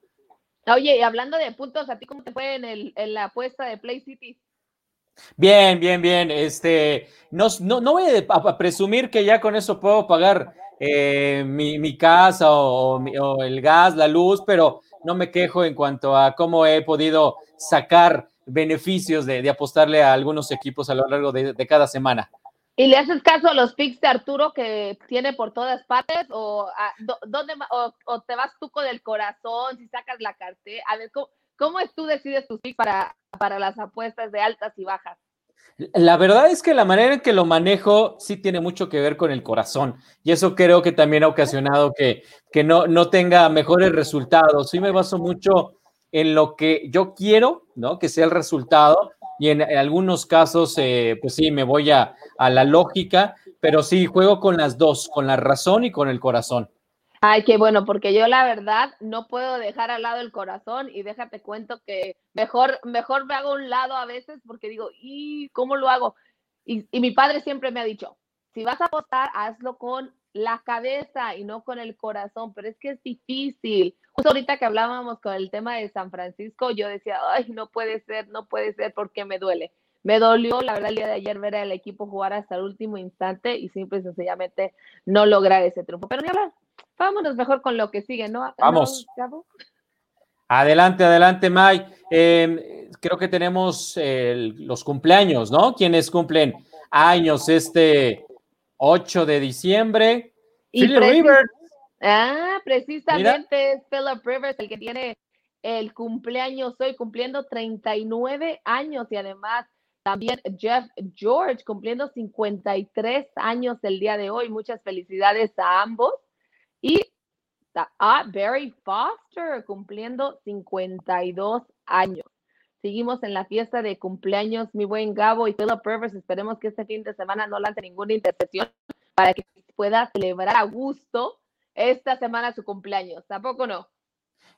Oye, y hablando de puntos, ¿a ti cómo te fue en, el, en la apuesta de Play City? Bien, bien, bien. Este, no, no, no voy a, presumir que ya con eso puedo pagar eh, mi, mi, casa o, o, el gas, la luz, pero no me quejo en cuanto a cómo he podido sacar beneficios de, de apostarle a algunos equipos a lo largo de, de, cada semana. ¿Y le haces caso a los picks de Arturo que tiene por todas partes? ¿O, a, dónde, o, o te vas tú con el corazón si sacas la cartera? A ver, ¿cómo, ¿Cómo es tú decides tus picks para, para las apuestas de altas y bajas? La verdad es que la manera en que lo manejo sí tiene mucho que ver con el corazón y eso creo que también ha ocasionado que, que no, no tenga mejores resultados. Sí me baso mucho en lo que yo quiero, ¿no? Que sea el resultado y en, algunos casos, eh, pues sí, me voy a, a la lógica, pero sí juego con las dos, con la razón y con el corazón. Ay, qué bueno, porque yo la verdad no puedo dejar al lado el corazón y déjate cuento que mejor, mejor me hago un lado a veces porque digo, ¿y cómo lo hago? Y, y mi padre siempre me ha dicho, si vas a apostar, hazlo con la cabeza y no con el corazón, pero es que es difícil. Justo ahorita que hablábamos con el tema de San Francisco, yo decía, ay, no puede ser, no puede ser porque me duele. Me dolió, la verdad, el día de ayer ver al equipo jugar hasta el último instante y simple y sencillamente no lograr ese triunfo. Pero ni hablar, vámonos mejor con lo que sigue, ¿no? Vamos. ¿No, adelante, adelante, May. Eh, creo que tenemos eh, los cumpleaños, ¿no? Quienes cumplen años este 8 de diciembre. Y Philip Rivers. Ah, precisamente Mira. es Philip Rivers el que tiene el cumpleaños hoy, cumpliendo 39 años y además también Jeff George cumpliendo 53 años el día de hoy. Muchas felicidades a ambos. Y a Barry Foster cumpliendo 52 años. Seguimos en la fiesta de cumpleaños, mi buen Gabo y Philip Rivers. Esperemos que este fin de semana no lance ninguna intercepción para que pueda celebrar a gusto esta semana su cumpleaños. ¿Tampoco no?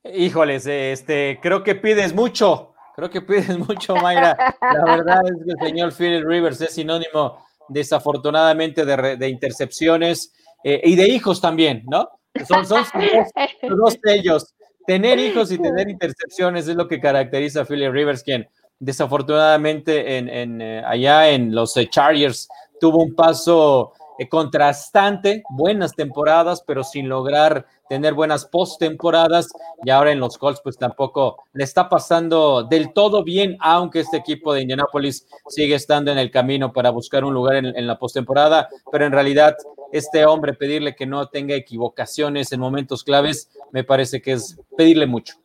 Híjoles, este, creo que pides mucho. Creo que pides mucho, Mayra. La verdad es que el señor Philip Rivers es sinónimo, desafortunadamente, de, de intercepciones eh, y de hijos también, ¿no? Son, son dos, dos sellos. Tener hijos y tener intercepciones es lo que caracteriza a Philip Rivers, quien desafortunadamente en, en, eh, allá en los eh, Chargers tuvo un paso contrastante, buenas temporadas, pero sin lograr tener buenas postemporadas. Y ahora en los Colts, pues tampoco le está pasando del todo bien, aunque este equipo de Indianapolis sigue estando en el camino para buscar un lugar en, en la postemporada. Pero en realidad, este hombre, pedirle que no tenga equivocaciones en momentos claves, me parece que es pedirle mucho.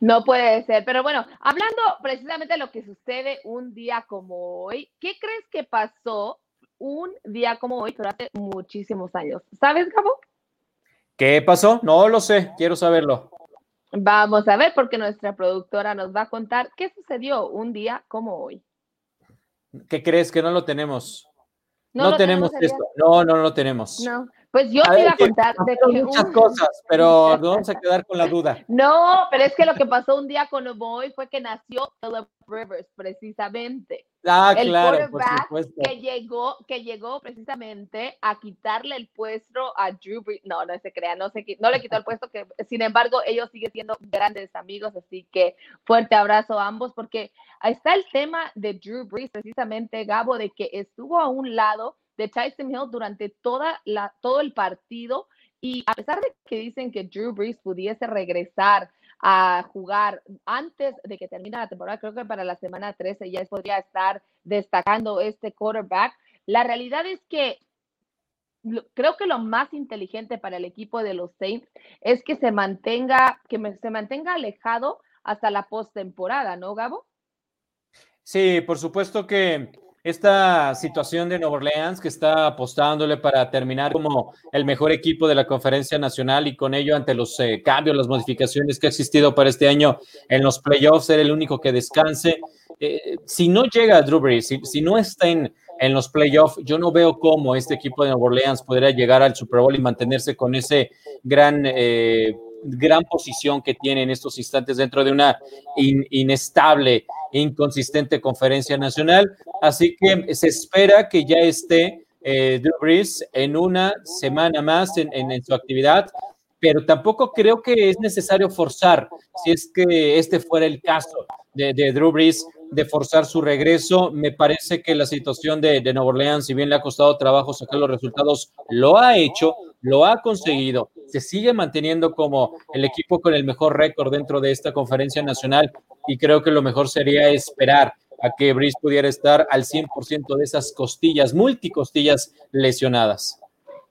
No puede ser, pero bueno, hablando precisamente de lo que sucede un día como hoy, ¿qué crees que pasó un día como hoy, hace muchísimos años. ¿Sabes, Gabo? ¿Qué pasó? No lo sé, quiero saberlo. Vamos a ver, porque nuestra productora nos va a contar qué sucedió un día como hoy. ¿Qué crees que no lo tenemos? No, no tenemos, tenemos esto. No, no, no tenemos. No. Pues yo te iba a contar de que muchas un... cosas, pero nos vamos a quedar con la duda. No, pero es que lo que pasó un día con hoy fue que nació Philip Rivers, precisamente. Ah, el claro, por supuesto. que llegó, que llegó precisamente a quitarle el puesto a Drew Brees. No, no se crea, no se no le quitó el puesto, que sin embargo ellos siguen siendo grandes amigos, así que fuerte abrazo a ambos, porque ahí está el tema de Drew Brees, precisamente Gabo, de que estuvo a un lado de Tyson Hill durante toda la, todo el partido. Y a pesar de que dicen que Drew Brees pudiese regresar a jugar antes de que termine la temporada, creo que para la semana 13 ya podría estar destacando este quarterback. La realidad es que creo que lo más inteligente para el equipo de los Saints es que se mantenga, que se mantenga alejado hasta la postemporada, ¿no, Gabo? Sí, por supuesto que esta situación de Nueva Orleans que está apostándole para terminar como el mejor equipo de la conferencia nacional y con ello ante los eh, cambios, las modificaciones que ha existido para este año en los playoffs, ser el único que descanse. Eh, si no llega a Drew Brees, si, si no está en, en los playoffs, yo no veo cómo este equipo de Nueva Orleans podría llegar al Super Bowl y mantenerse con ese gran... Eh, gran posición que tiene en estos instantes dentro de una in, inestable, inconsistente conferencia nacional. Así que se espera que ya esté eh, Drew Brees en una semana más en, su actividad pero tampoco creo que es necesario forzar, si es que este fuera el caso de, de Drew Brees, de forzar su regreso. Me parece que la situación de, de Nueva Orleans, si bien le ha costado trabajo sacar los resultados, lo ha hecho, lo ha conseguido, se sigue manteniendo como el equipo con el mejor récord dentro de esta conferencia nacional y creo que lo mejor sería esperar a que Brees pudiera estar al 100% de esas costillas, multicostillas lesionadas.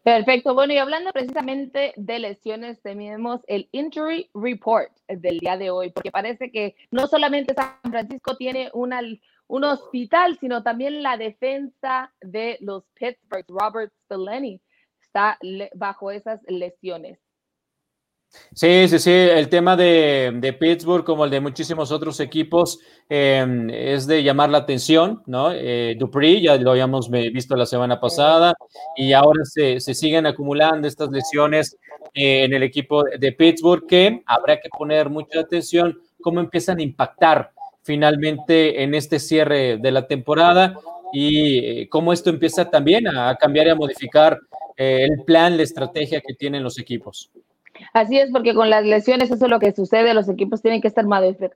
Perfecto. Bueno, y hablando precisamente de lesiones, tenemos el Injury Report del día de hoy, porque parece que no solamente San Francisco tiene una, un hospital, sino también la defensa de los Pittsburgh, Robert Stellani, está bajo esas lesiones. Sí, sí, sí, el tema de, Pittsburgh, como el de muchísimos otros equipos, em, es de llamar la atención, ¿no? Eh, Dupree, ya lo habíamos visto la semana pasada, y ahora se, siguen acumulando estas lesiones eh, en el equipo de Pittsburgh, que habrá que poner mucha atención cómo empiezan a impactar finalmente en este cierre de la temporada y eh, cómo esto empieza también a cambiar y a modificar el plan, la estrategia que tienen los equipos. Así es, porque con las lesiones eso es lo que sucede, los equipos tienen que estar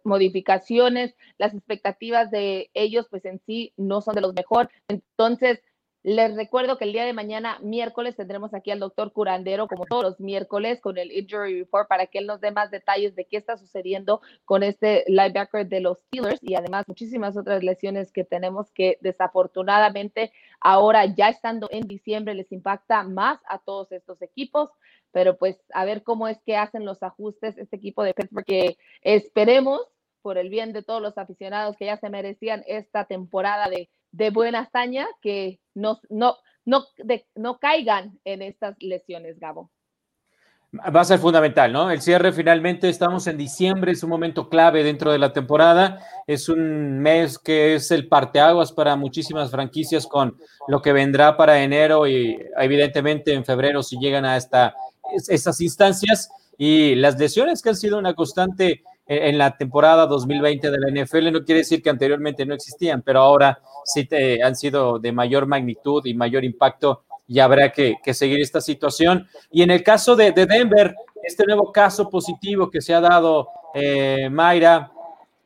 modificaciones, las expectativas de ellos pues en sí no son de los mejor. Entonces, les recuerdo que el día de mañana, miércoles, tendremos aquí al doctor Curandero, como todos los miércoles, con el Injury Report para que él nos dé más detalles de qué está sucediendo con este linebacker de los Steelers y además muchísimas otras lesiones que tenemos que desafortunadamente ahora ya estando en diciembre les impacta más a todos estos equipos. Pero pues a ver cómo es que hacen los ajustes este equipo de Pittsburgh, que esperemos por el bien de todos los aficionados que ya se merecían esta temporada de, de buena hazaña, que no, no, no, no caigan en estas lesiones, Gabo. Va a ser fundamental, ¿no? El cierre finalmente, estamos en diciembre, es un momento clave dentro de la temporada, es un mes que es el parteaguas para muchísimas franquicias con lo que vendrá para enero y evidentemente en febrero si llegan a esta esas instancias y las lesiones que han sido una constante en la temporada 2020 de la NFL no quiere decir que anteriormente no existían, pero ahora sí te, han sido de mayor magnitud y mayor impacto y habrá que, seguir esta situación. Y en el caso de, Denver, este nuevo caso positivo que se ha dado, eh, Mayra,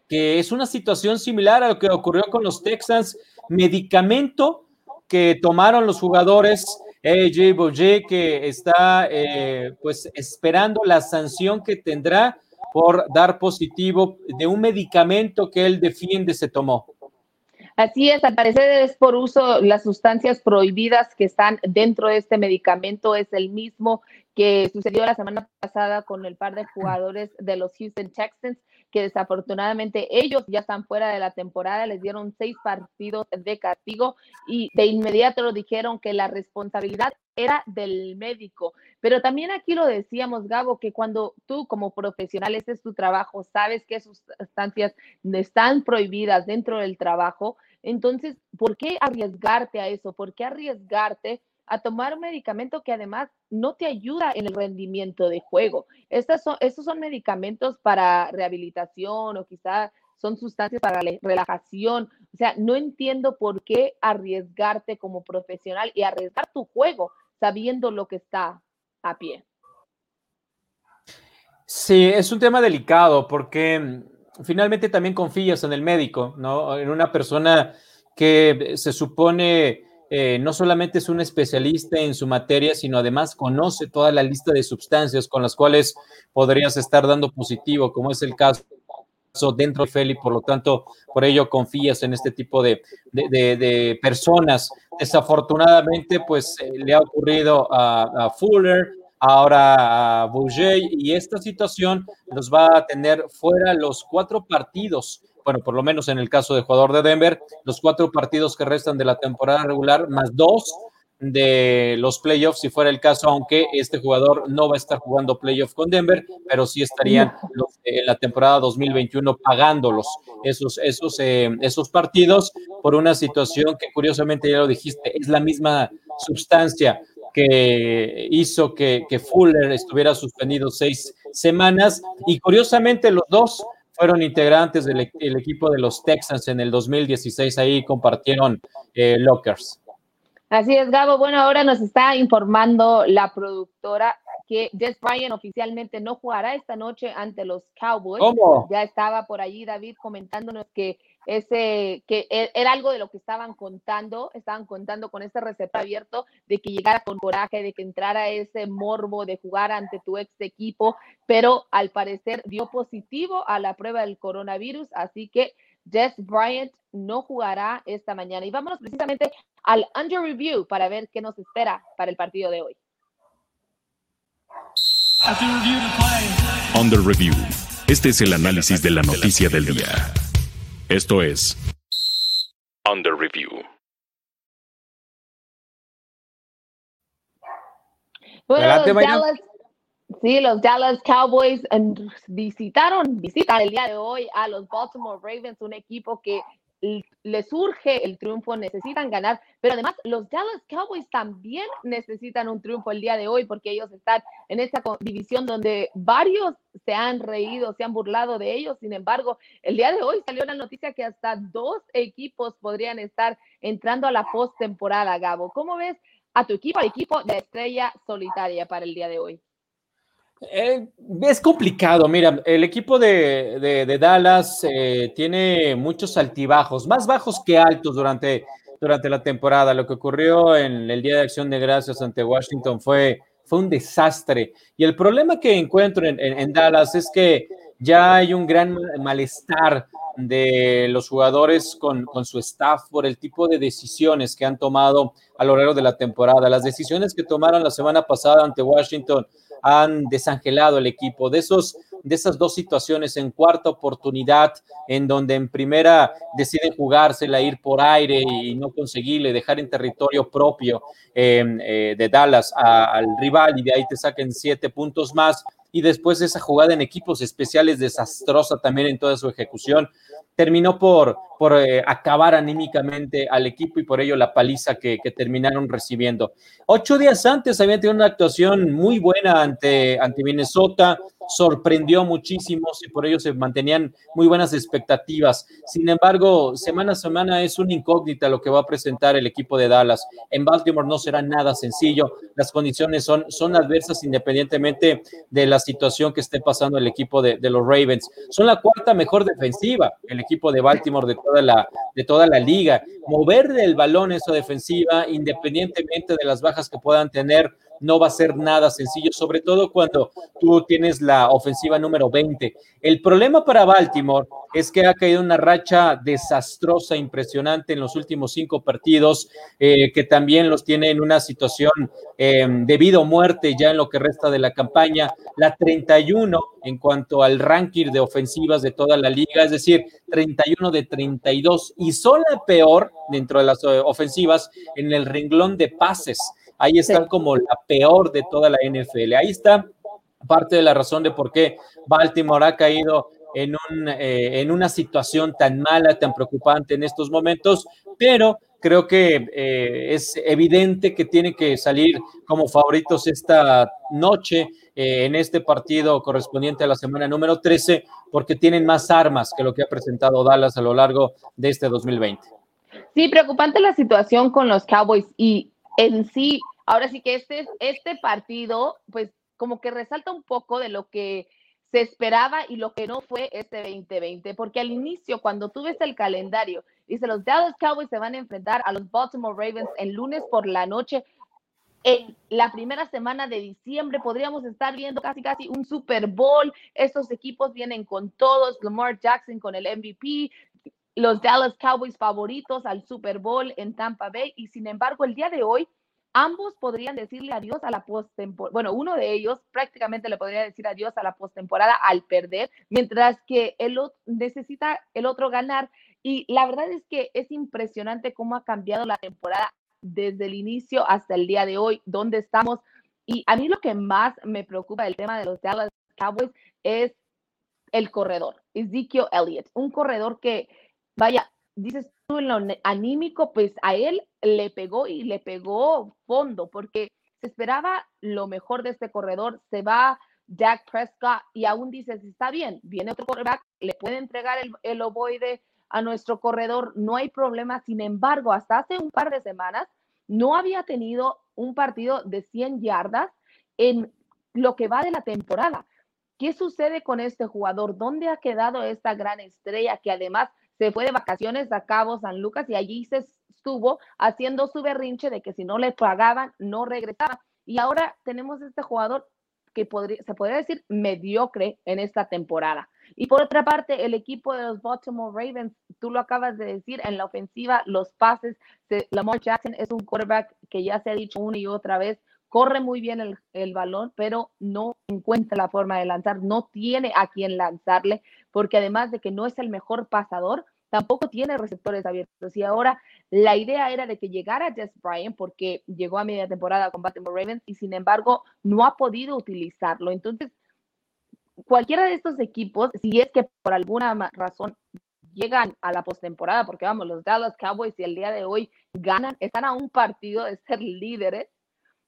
que es una situación similar a lo que ocurrió con los Texans, medicamento que tomaron los jugadores AJ Boye que está eh, pues esperando la sanción que tendrá por dar positivo de un medicamento que él defiende se tomó. Así es, al parecer es por uso las sustancias prohibidas que están dentro de este medicamento, es el mismo que sucedió la semana pasada con el par de jugadores de los Houston Texans que desafortunadamente ellos ya están fuera de la temporada, les dieron seis partidos de castigo y de inmediato dijeron que la responsabilidad era del médico. Pero también aquí lo decíamos, Gabo, que cuando tú como profesional, ese es tu trabajo, sabes que sustancias están prohibidas dentro del trabajo, entonces, ¿por qué arriesgarte a eso? ¿Por qué arriesgarte? A tomar un medicamento que además no te ayuda en el rendimiento de juego. Estas son, estos son medicamentos para rehabilitación o quizás son sustancias para la relajación. O sea, no entiendo por qué arriesgarte como profesional y arriesgar tu juego sabiendo lo que está a pie. Sí, es un tema delicado porque mm, finalmente también confías en el médico, ¿no? En una persona que se supone eh, no solamente es un especialista en su materia, sino además conoce toda la lista de sustancias con las cuales podrías estar dando positivo, como es el caso dentro de Feli, por lo tanto, por ello confías en este tipo de, personas. Desafortunadamente, pues eh, le ha ocurrido a, Fuller, ahora a y esta situación los va a tener fuera los cuatro partidos bueno, por lo menos en el caso de jugador de Denver, los cuatro partidos que restan de la temporada regular, más dos de los playoffs, si fuera el caso, aunque este jugador no va a estar jugando playoff con Denver, pero sí estarían en la temporada 2021 pagándolos esos, esos, eh, esos partidos por una situación que curiosamente ya lo dijiste, es la misma sustancia que hizo que, que Fuller estuviera suspendido seis semanas y curiosamente los dos fueron integrantes del equipo de los Texans en el 2016, ahí compartieron eh, lockers. Así es, Gabo. Bueno, ahora nos está informando la productora que Des Bryant oficialmente no jugará esta noche ante los Cowboys. ¿Cómo? Ya estaba por allí David comentándonos que ese que e, era algo de lo que estaban contando, estaban contando con este receptor abierto de que llegara con coraje, de que entrara ese morbo de jugar ante tu ex equipo, pero al parecer dio positivo a la prueba del coronavirus, así que Jess Bryant no jugará esta mañana. Y vámonos precisamente al under review para ver qué nos espera para el partido de hoy. Under review. Este es el análisis de la noticia del día. Esto es Under Review. Bueno, los. Dallas, sí, los Dallas Cowboys visitaron, visitan el día de hoy a los Baltimore Ravens, un equipo que l- le surge el triunfo, necesitan ganar, pero además los Dallas Cowboys también necesitan un triunfo el día de hoy porque ellos están en esta división donde varios se han reído, se han burlado de ellos, sin embargo, el día de hoy salió la noticia que hasta dos equipos podrían estar entrando a la postemporada, Gabo. ¿Cómo ves a tu equipo, al equipo de estrella solitaria para el día de hoy? Eh, es complicado, mira, el equipo de, Dallas eh, tiene muchos altibajos, más bajos que altos durante, durante la temporada. Lo que ocurrió en el Día de Acción de Gracias ante Washington fue, fue un desastre. Y el problema que encuentro en, en- en Dallas es que ya hay un gran malestar de los jugadores con, con su staff por el tipo de decisiones que han tomado a lo largo de la temporada. Las decisiones que tomaron la semana pasada ante Washington han desangelado el equipo. De, esos, de esas dos situaciones, en cuarta oportunidad, en donde en primera deciden jugársela, ir por aire y no conseguirle, dejar en territorio propio eh, eh, de Dallas al rival y de ahí te saquen siete puntos más. Y después esa jugada en equipos especiales desastrosa también en toda su ejecución terminó por, por eh, acabar anímicamente al equipo y por ello la paliza que, terminaron recibiendo. Ocho días antes habían tenido una actuación muy buena ante, ante Minnesota, sorprendió muchísimo y por ello se mantenían muy buenas expectativas. Sin embargo, semana a semana es una incógnita lo que va a presentar el equipo de Dallas. En Baltimore no será nada sencillo, las condiciones son, son adversas independientemente de la situación que esté pasando el equipo de, de los Ravens. Son la cuarta mejor defensiva, el equipo de Baltimore de toda la, de toda la liga. Mover el balón esa defensiva, independientemente de las bajas que puedan tener, no va a ser nada sencillo, sobre todo cuando tú tienes la ofensiva número 20. El problema para Baltimore es que ha caído una racha desastrosa, impresionante en los últimos cinco partidos, eh, que también los tiene en una situación eh, de o muerte ya en lo que resta de la campaña. La 31 en cuanto al ranking de ofensivas de toda la liga, es decir, 31 de 32 y son la peor dentro de las eh, ofensivas en el renglón de pases. Ahí están como la peor de toda la NFL. Ahí está parte de la razón de por qué Baltimore ha caído en, un, eh, en una situación tan mala, tan preocupante en estos momentos, pero creo que eh, es evidente que tiene que salir como favoritos esta noche eh, en este partido correspondiente a la semana número 13, porque tienen más armas que lo que ha presentado Dallas a lo largo de este 2020. Sí, preocupante la situación con los Cowboys y en sí, ahora sí que este, este partido, pues como que resalta un poco de lo que se esperaba y lo que no fue este 2020, porque al inicio, cuando tú ves el calendario, dice los Dallas Cowboys se van a enfrentar a los Baltimore Ravens el lunes por la noche. En la primera semana de diciembre podríamos estar viendo casi casi un Super Bowl. Estos equipos vienen con todos, Lamar Jackson con el MVP, los Dallas Cowboys favoritos al Super Bowl en Tampa Bay y sin embargo el día de hoy ambos podrían decirle adiós a la postemporada. Bueno, uno de ellos prácticamente le podría decir adiós a la postemporada al perder, mientras que el otro necesita el otro ganar. Y la verdad es que es impresionante cómo ha cambiado la temporada desde el inicio hasta el día de hoy, donde estamos. Y a mí lo que más me preocupa del tema de los Dallas Cowboys es el corredor, Ezekiel Elliott, un corredor que, vaya, dices tú en lo anímico, pues a él le pegó y le pegó fondo, porque se esperaba lo mejor de este corredor, se va Dak Prescott y aún dices, está bien, viene otro corredor, le puede entregar el, el ovoide a nuestro corredor, no hay problema, sin embargo, hasta hace un par de semanas no había tenido un partido de 100 yardas en lo que va de la temporada. ¿Qué sucede con este jugador? ¿Dónde ha quedado esta gran estrella que además se fue de vacaciones a Cabo San Lucas y allí se estuvo haciendo su berrinche de que si no le pagaban, no regresaba? Y ahora tenemos este jugador que podría, se podría decir mediocre en esta temporada. Y por otra parte, el equipo de los Baltimore Ravens, tú lo acabas de decir, en la ofensiva, los pases, Lamar Jackson es un quarterback que ya se ha dicho una y otra vez, corre muy bien el, balón, pero no encuentra la forma de lanzar, no tiene a quien lanzarle, porque además de que no es el mejor pasador, tampoco tiene receptores abiertos. Y ahora la idea era de que llegara Jess Bryant, porque llegó a media temporada con Baltimore Ravens y sin embargo no ha podido utilizarlo. Entonces, cualquiera de estos equipos, si es que por alguna razón llegan a la postemporada, porque vamos, los Dallas Cowboys y el día de hoy ganan, están a un partido de ser líderes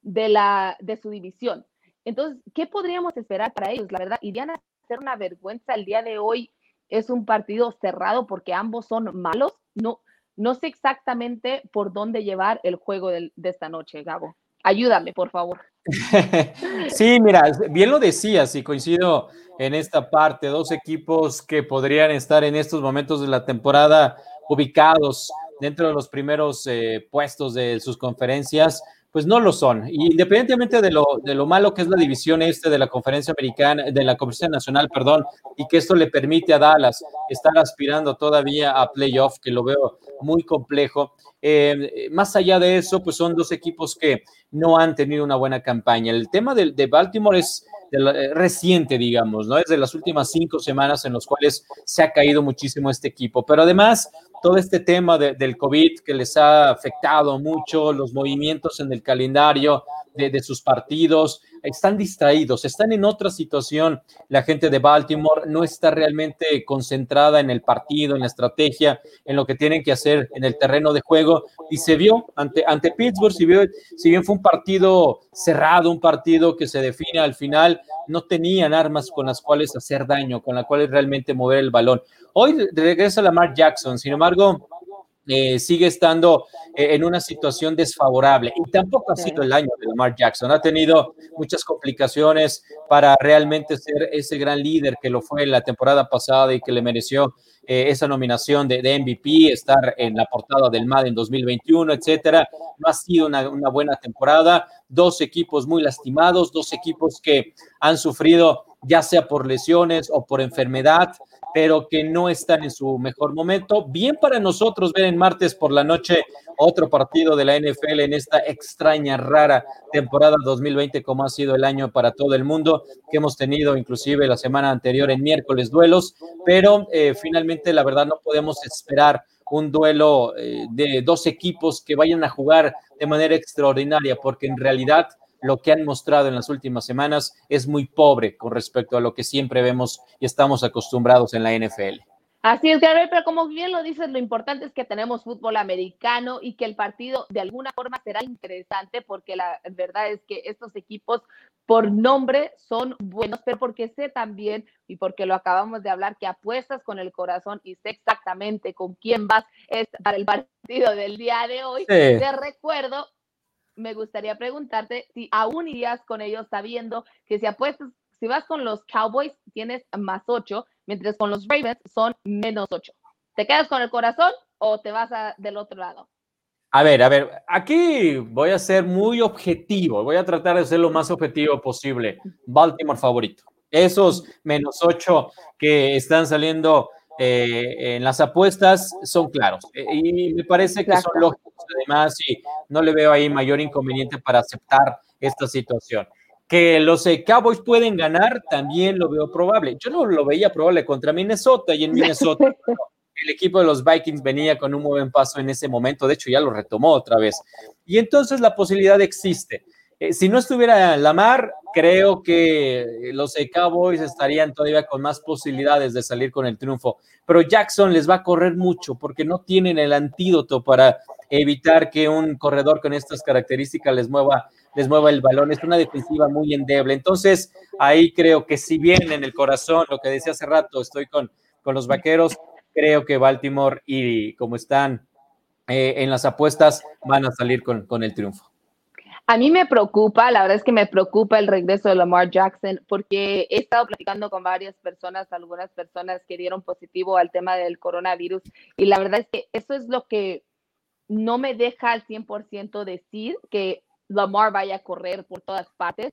de, la, de su división. Entonces, ¿qué podríamos esperar para ellos? La verdad, irían a ser una vergüenza el día de hoy. Es un partido cerrado porque ambos son malos. No, no sé exactamente por dónde llevar el juego de, de esta noche, Gabo. Ayúdame, por favor. sí, mira, bien lo decías y coincido en esta parte. Dos equipos que podrían estar en estos momentos de la temporada ubicados dentro de los primeros eh, puestos de sus conferencias pues no lo son. independientemente de lo, de lo malo que es la división este de la conferencia americana, de la conferencia nacional, perdón, y que esto le permite a Dallas estar aspirando todavía a playoff, que lo veo muy complejo. Eh, más allá de eso, pues son dos equipos que no han tenido una buena campaña. El tema de, de Baltimore es eh, reciente, digamos, ¿no? Es de las últimas cinco semanas en los cuales se ha caído muchísimo este equipo. Pero además, todo este tema del COVID que les ha afectado mucho, los movimientos en el calendario de, sus partidos, están distraídos, están en otra situación. La gente de Baltimore no está realmente concentrada en el partido, en la estrategia, en lo que tienen que hacer en el terreno de juego. Y se vio ante, ante Pittsburgh, si, si bien fue un partido cerrado, un partido que se define al final, no tenían armas con las cuales hacer daño, con las cuales realmente mover el balón. Hoy regresa Lamar Jackson, sin embargo, eh, sigue estando eh, en una situación desfavorable y tampoco ha sido el año de Lamar Jackson. Ha tenido muchas complicaciones para realmente ser ese gran líder que lo fue la temporada pasada y que le mereció eh, esa nominación de, MVP, estar en la portada del MAD en 2021, etcétera. No ha sido una, una buena temporada. Dos equipos muy lastimados, dos equipos que han sufrido ya sea por lesiones o por enfermedad pero que no están en su mejor momento. Bien para nosotros ver en martes por la noche otro partido de la NFL en esta extraña, rara temporada 2020, como ha sido el año para todo el mundo, que hemos tenido inclusive la semana anterior en miércoles duelos, pero eh, finalmente la verdad no podemos esperar un duelo eh, de dos equipos que vayan a jugar de manera extraordinaria, porque en realidad lo que han mostrado en las últimas semanas es muy pobre con respecto a lo que siempre vemos y estamos acostumbrados en la NFL. Así es, Gabriel, pero como bien lo dices, lo importante es que tenemos fútbol americano y que el partido de alguna forma será interesante porque la verdad es que estos equipos por nombre son buenos, pero porque sé también y porque lo acabamos de hablar, que apuestas con el corazón y sé exactamente con quién vas para el partido del día de hoy. Te recuerdo me gustaría preguntarte si aún irías con ellos sabiendo que si apuestas, si vas con los Cowboys tienes más 8, mientras con los Ravens son menos 8. ¿Te quedas con el corazón o te vas del otro lado? A ver, a ver, aquí voy a ser muy objetivo, voy a tratar de ser lo más objetivo posible. Baltimore favorito. Esos menos 8 que están saliendo eh, en las apuestas son claros eh, y me parece que son lógicos además y no le veo ahí mayor inconveniente para aceptar esta situación. Que los eh, Cowboys pueden ganar también lo veo probable. Yo no lo veía probable contra Minnesota y en Minnesota el equipo de los Vikings venía con un buen paso en ese momento, de hecho ya lo retomó otra vez. Y entonces la posibilidad existe. Si no estuviera Lamar, creo que los Cowboys estarían todavía con más posibilidades de salir con el triunfo. Pero Jackson les va a correr mucho porque no tienen el antídoto para evitar que un corredor con estas características les mueva, les mueva el balón. Es una defensiva muy endeble. Entonces, ahí creo que si bien en el corazón, lo que decía hace rato, estoy con, con los vaqueros, creo que Baltimore y como están eh, en las apuestas van a salir con, con el triunfo. A mí me preocupa, la verdad es que me preocupa el regreso de Lamar Jackson porque he estado platicando con varias personas, algunas personas que dieron positivo al tema del coronavirus y la verdad es que eso es lo que no me deja al 100% decir que Lamar vaya a correr por todas partes.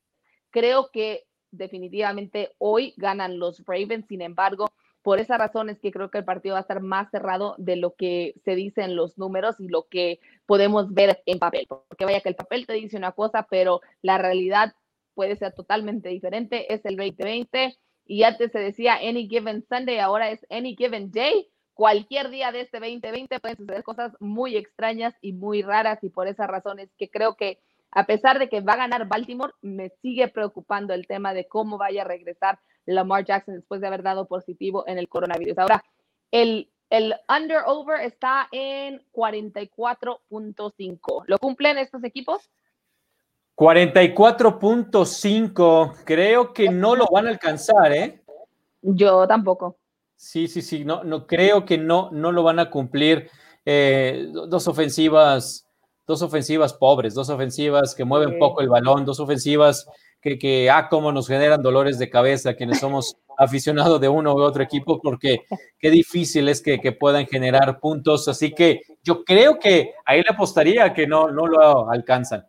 Creo que definitivamente hoy ganan los Ravens, sin embargo, por esa razón es que creo que el partido va a estar más cerrado de lo que se dice en los números y lo que podemos ver en papel. Porque vaya que el papel te dice una cosa, pero la realidad puede ser totalmente diferente. Es el 2020 y antes se decía any given Sunday, ahora es any given day. Cualquier día de este 2020 pueden suceder cosas muy extrañas y muy raras y por esa razón es que creo que a pesar de que va a ganar Baltimore, me sigue preocupando el tema de cómo vaya a regresar Lamar Jackson después de haber dado positivo en el coronavirus. Ahora, el, el under-over está en 44.5. ¿Lo cumplen estos equipos? 44.5. Creo que no lo van a alcanzar, ¿eh? Yo tampoco. Sí, sí, sí. No, no creo que no, no lo van a cumplir. Eh, dos ofensivas, dos ofensivas pobres, dos ofensivas que mueven poco el balón, dos ofensivas que, que, ah, cómo nos generan dolores de cabeza quienes somos aficionados de uno u otro equipo, porque qué difícil es que, que, puedan generar puntos. Así que yo creo que ahí le apostaría que no, no lo alcanzan.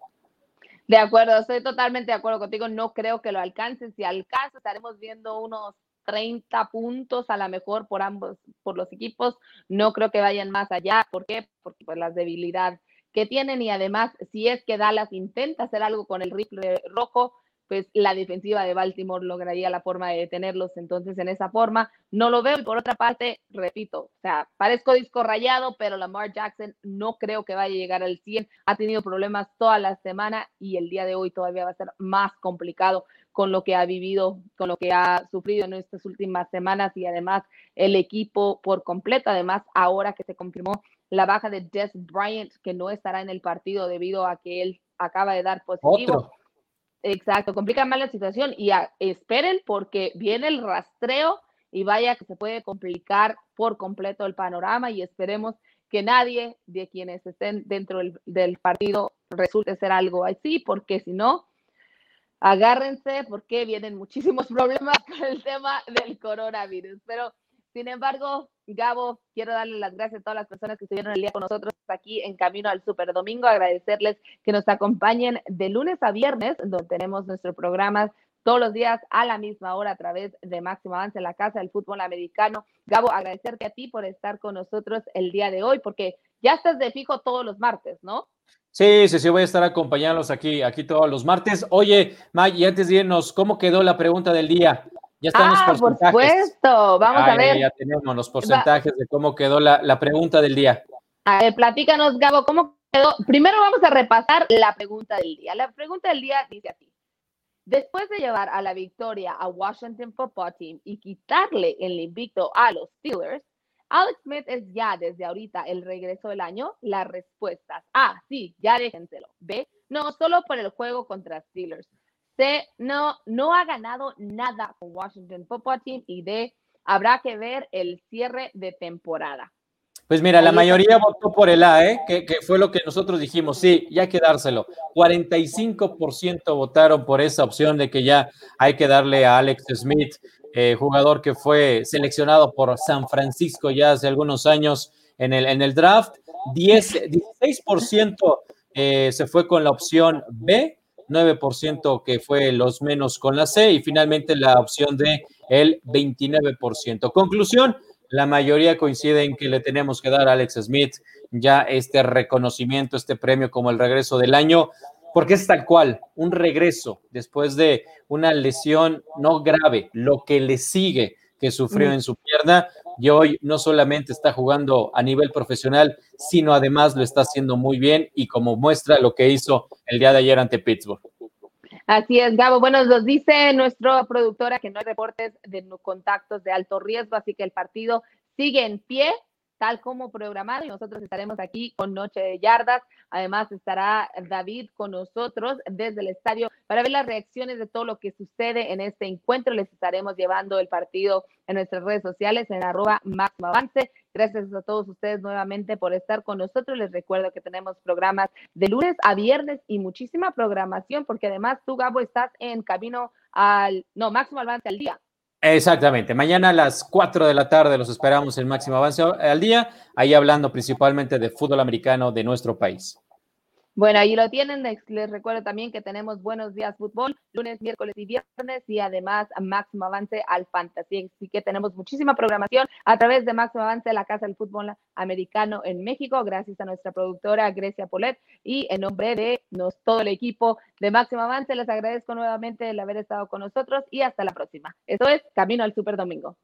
De acuerdo, estoy totalmente de acuerdo contigo. No creo que lo alcancen. Si alcanza, estaremos viendo unos 30 puntos a lo mejor por ambos, por los equipos. No creo que vayan más allá. ¿Por qué? Porque pues las debilidades que tienen y además si es que Dallas intenta hacer algo con el rifle rojo, pues la defensiva de Baltimore lograría la forma de detenerlos. Entonces, en esa forma, no lo veo. Y por otra parte, repito, o sea, parezco disco rayado, pero Lamar Jackson no creo que vaya a llegar al 100. Ha tenido problemas toda la semana y el día de hoy todavía va a ser más complicado con lo que ha vivido, con lo que ha sufrido en estas últimas semanas y además el equipo por completo. Además, ahora que se confirmó la baja de Des Bryant, que no estará en el partido debido a que él acaba de dar positivo. Exacto, complica más la situación y esperen porque viene el rastreo y vaya que se puede complicar por completo el panorama y esperemos que nadie de quienes estén dentro del, del partido resulte ser algo así, porque si no, agárrense porque vienen muchísimos problemas con el tema del coronavirus. Pero sin embargo, Gabo, quiero darle las gracias a todas las personas que estuvieron el día con nosotros aquí en Camino al Super Domingo, agradecerles que nos acompañen de lunes a viernes, donde tenemos nuestro programa todos los días a la misma hora a través de Máximo Avance en la Casa del Fútbol Americano. Gabo, agradecerte a ti por estar con nosotros el día de hoy, porque ya estás de fijo todos los martes, ¿no? Sí, sí, sí, voy a estar acompañándolos aquí, aquí todos los martes. Oye, May, y antes de irnos, ¿cómo quedó la pregunta del día? Ya están ah, los porcentajes. Por supuesto, vamos Ay, a ver. Ya tenemos los porcentajes de cómo quedó la, la, pregunta del día. A ver, platícanos, Gabo, ¿cómo quedó? Primero vamos a repasar la pregunta del día. La pregunta del día dice así. Después de llevar a la victoria a Washington Football Team y quitarle el invicto a los Steelers, Alex Smith es ya desde ahorita el regreso del año. Las respuestas A, sí, ya déjenselo. B, no, solo por el juego contra Steelers. C, no, no ha ganado nada con Washington Football Team. Y D, habrá que ver el cierre de temporada. Pues mira, la mayoría votó por el A, ¿eh? que, que, fue lo que nosotros dijimos, sí, ya hay que dárselo. 45% votaron por esa opción de que ya hay que darle a Alex Smith, eh, jugador que fue seleccionado por San Francisco ya hace algunos años en el, en el draft. 10, 16% eh, se fue con la opción B 9% que fue los menos con la C y finalmente la opción D, el 29%. Conclusión, la mayoría coincide en que le tenemos que dar a Alex Smith ya este reconocimiento, este premio como el regreso del año, porque es tal cual, un regreso después de una lesión no grave, lo que le sigue que sufrió en su pierna y hoy no solamente está jugando a nivel profesional, sino además lo está haciendo muy bien y como muestra lo que hizo el día de ayer ante Pittsburgh. Así es, Gabo. Bueno, nos dice nuestra productora que no hay reportes de contactos de alto riesgo, así que el partido sigue en pie tal como programado y nosotros estaremos aquí con Noche de Yardas. Además estará David con nosotros desde el estadio para ver las reacciones de todo lo que sucede en este encuentro. Les estaremos llevando el partido en nuestras redes sociales en arroba máximo avance. Gracias a todos ustedes nuevamente por estar con nosotros. Les recuerdo que tenemos programas de lunes a viernes y muchísima programación porque además tú, Gabo, estás en camino al, no, máximo avance al día. Exactamente. Mañana a las 4 de la tarde los esperamos en máximo avance al día, ahí hablando principalmente de fútbol americano de nuestro país. Bueno, ahí lo tienen. Les recuerdo también que tenemos Buenos Días Fútbol, lunes, miércoles y viernes, y además Máximo Avance al Fantasy. Así que tenemos muchísima programación a través de Máximo Avance, la Casa del Fútbol Americano en México, gracias a nuestra productora Grecia Polet. Y en nombre de nos, todo el equipo de Máximo Avance, les agradezco nuevamente el haber estado con nosotros y hasta la próxima. Esto es Camino al Super Domingo.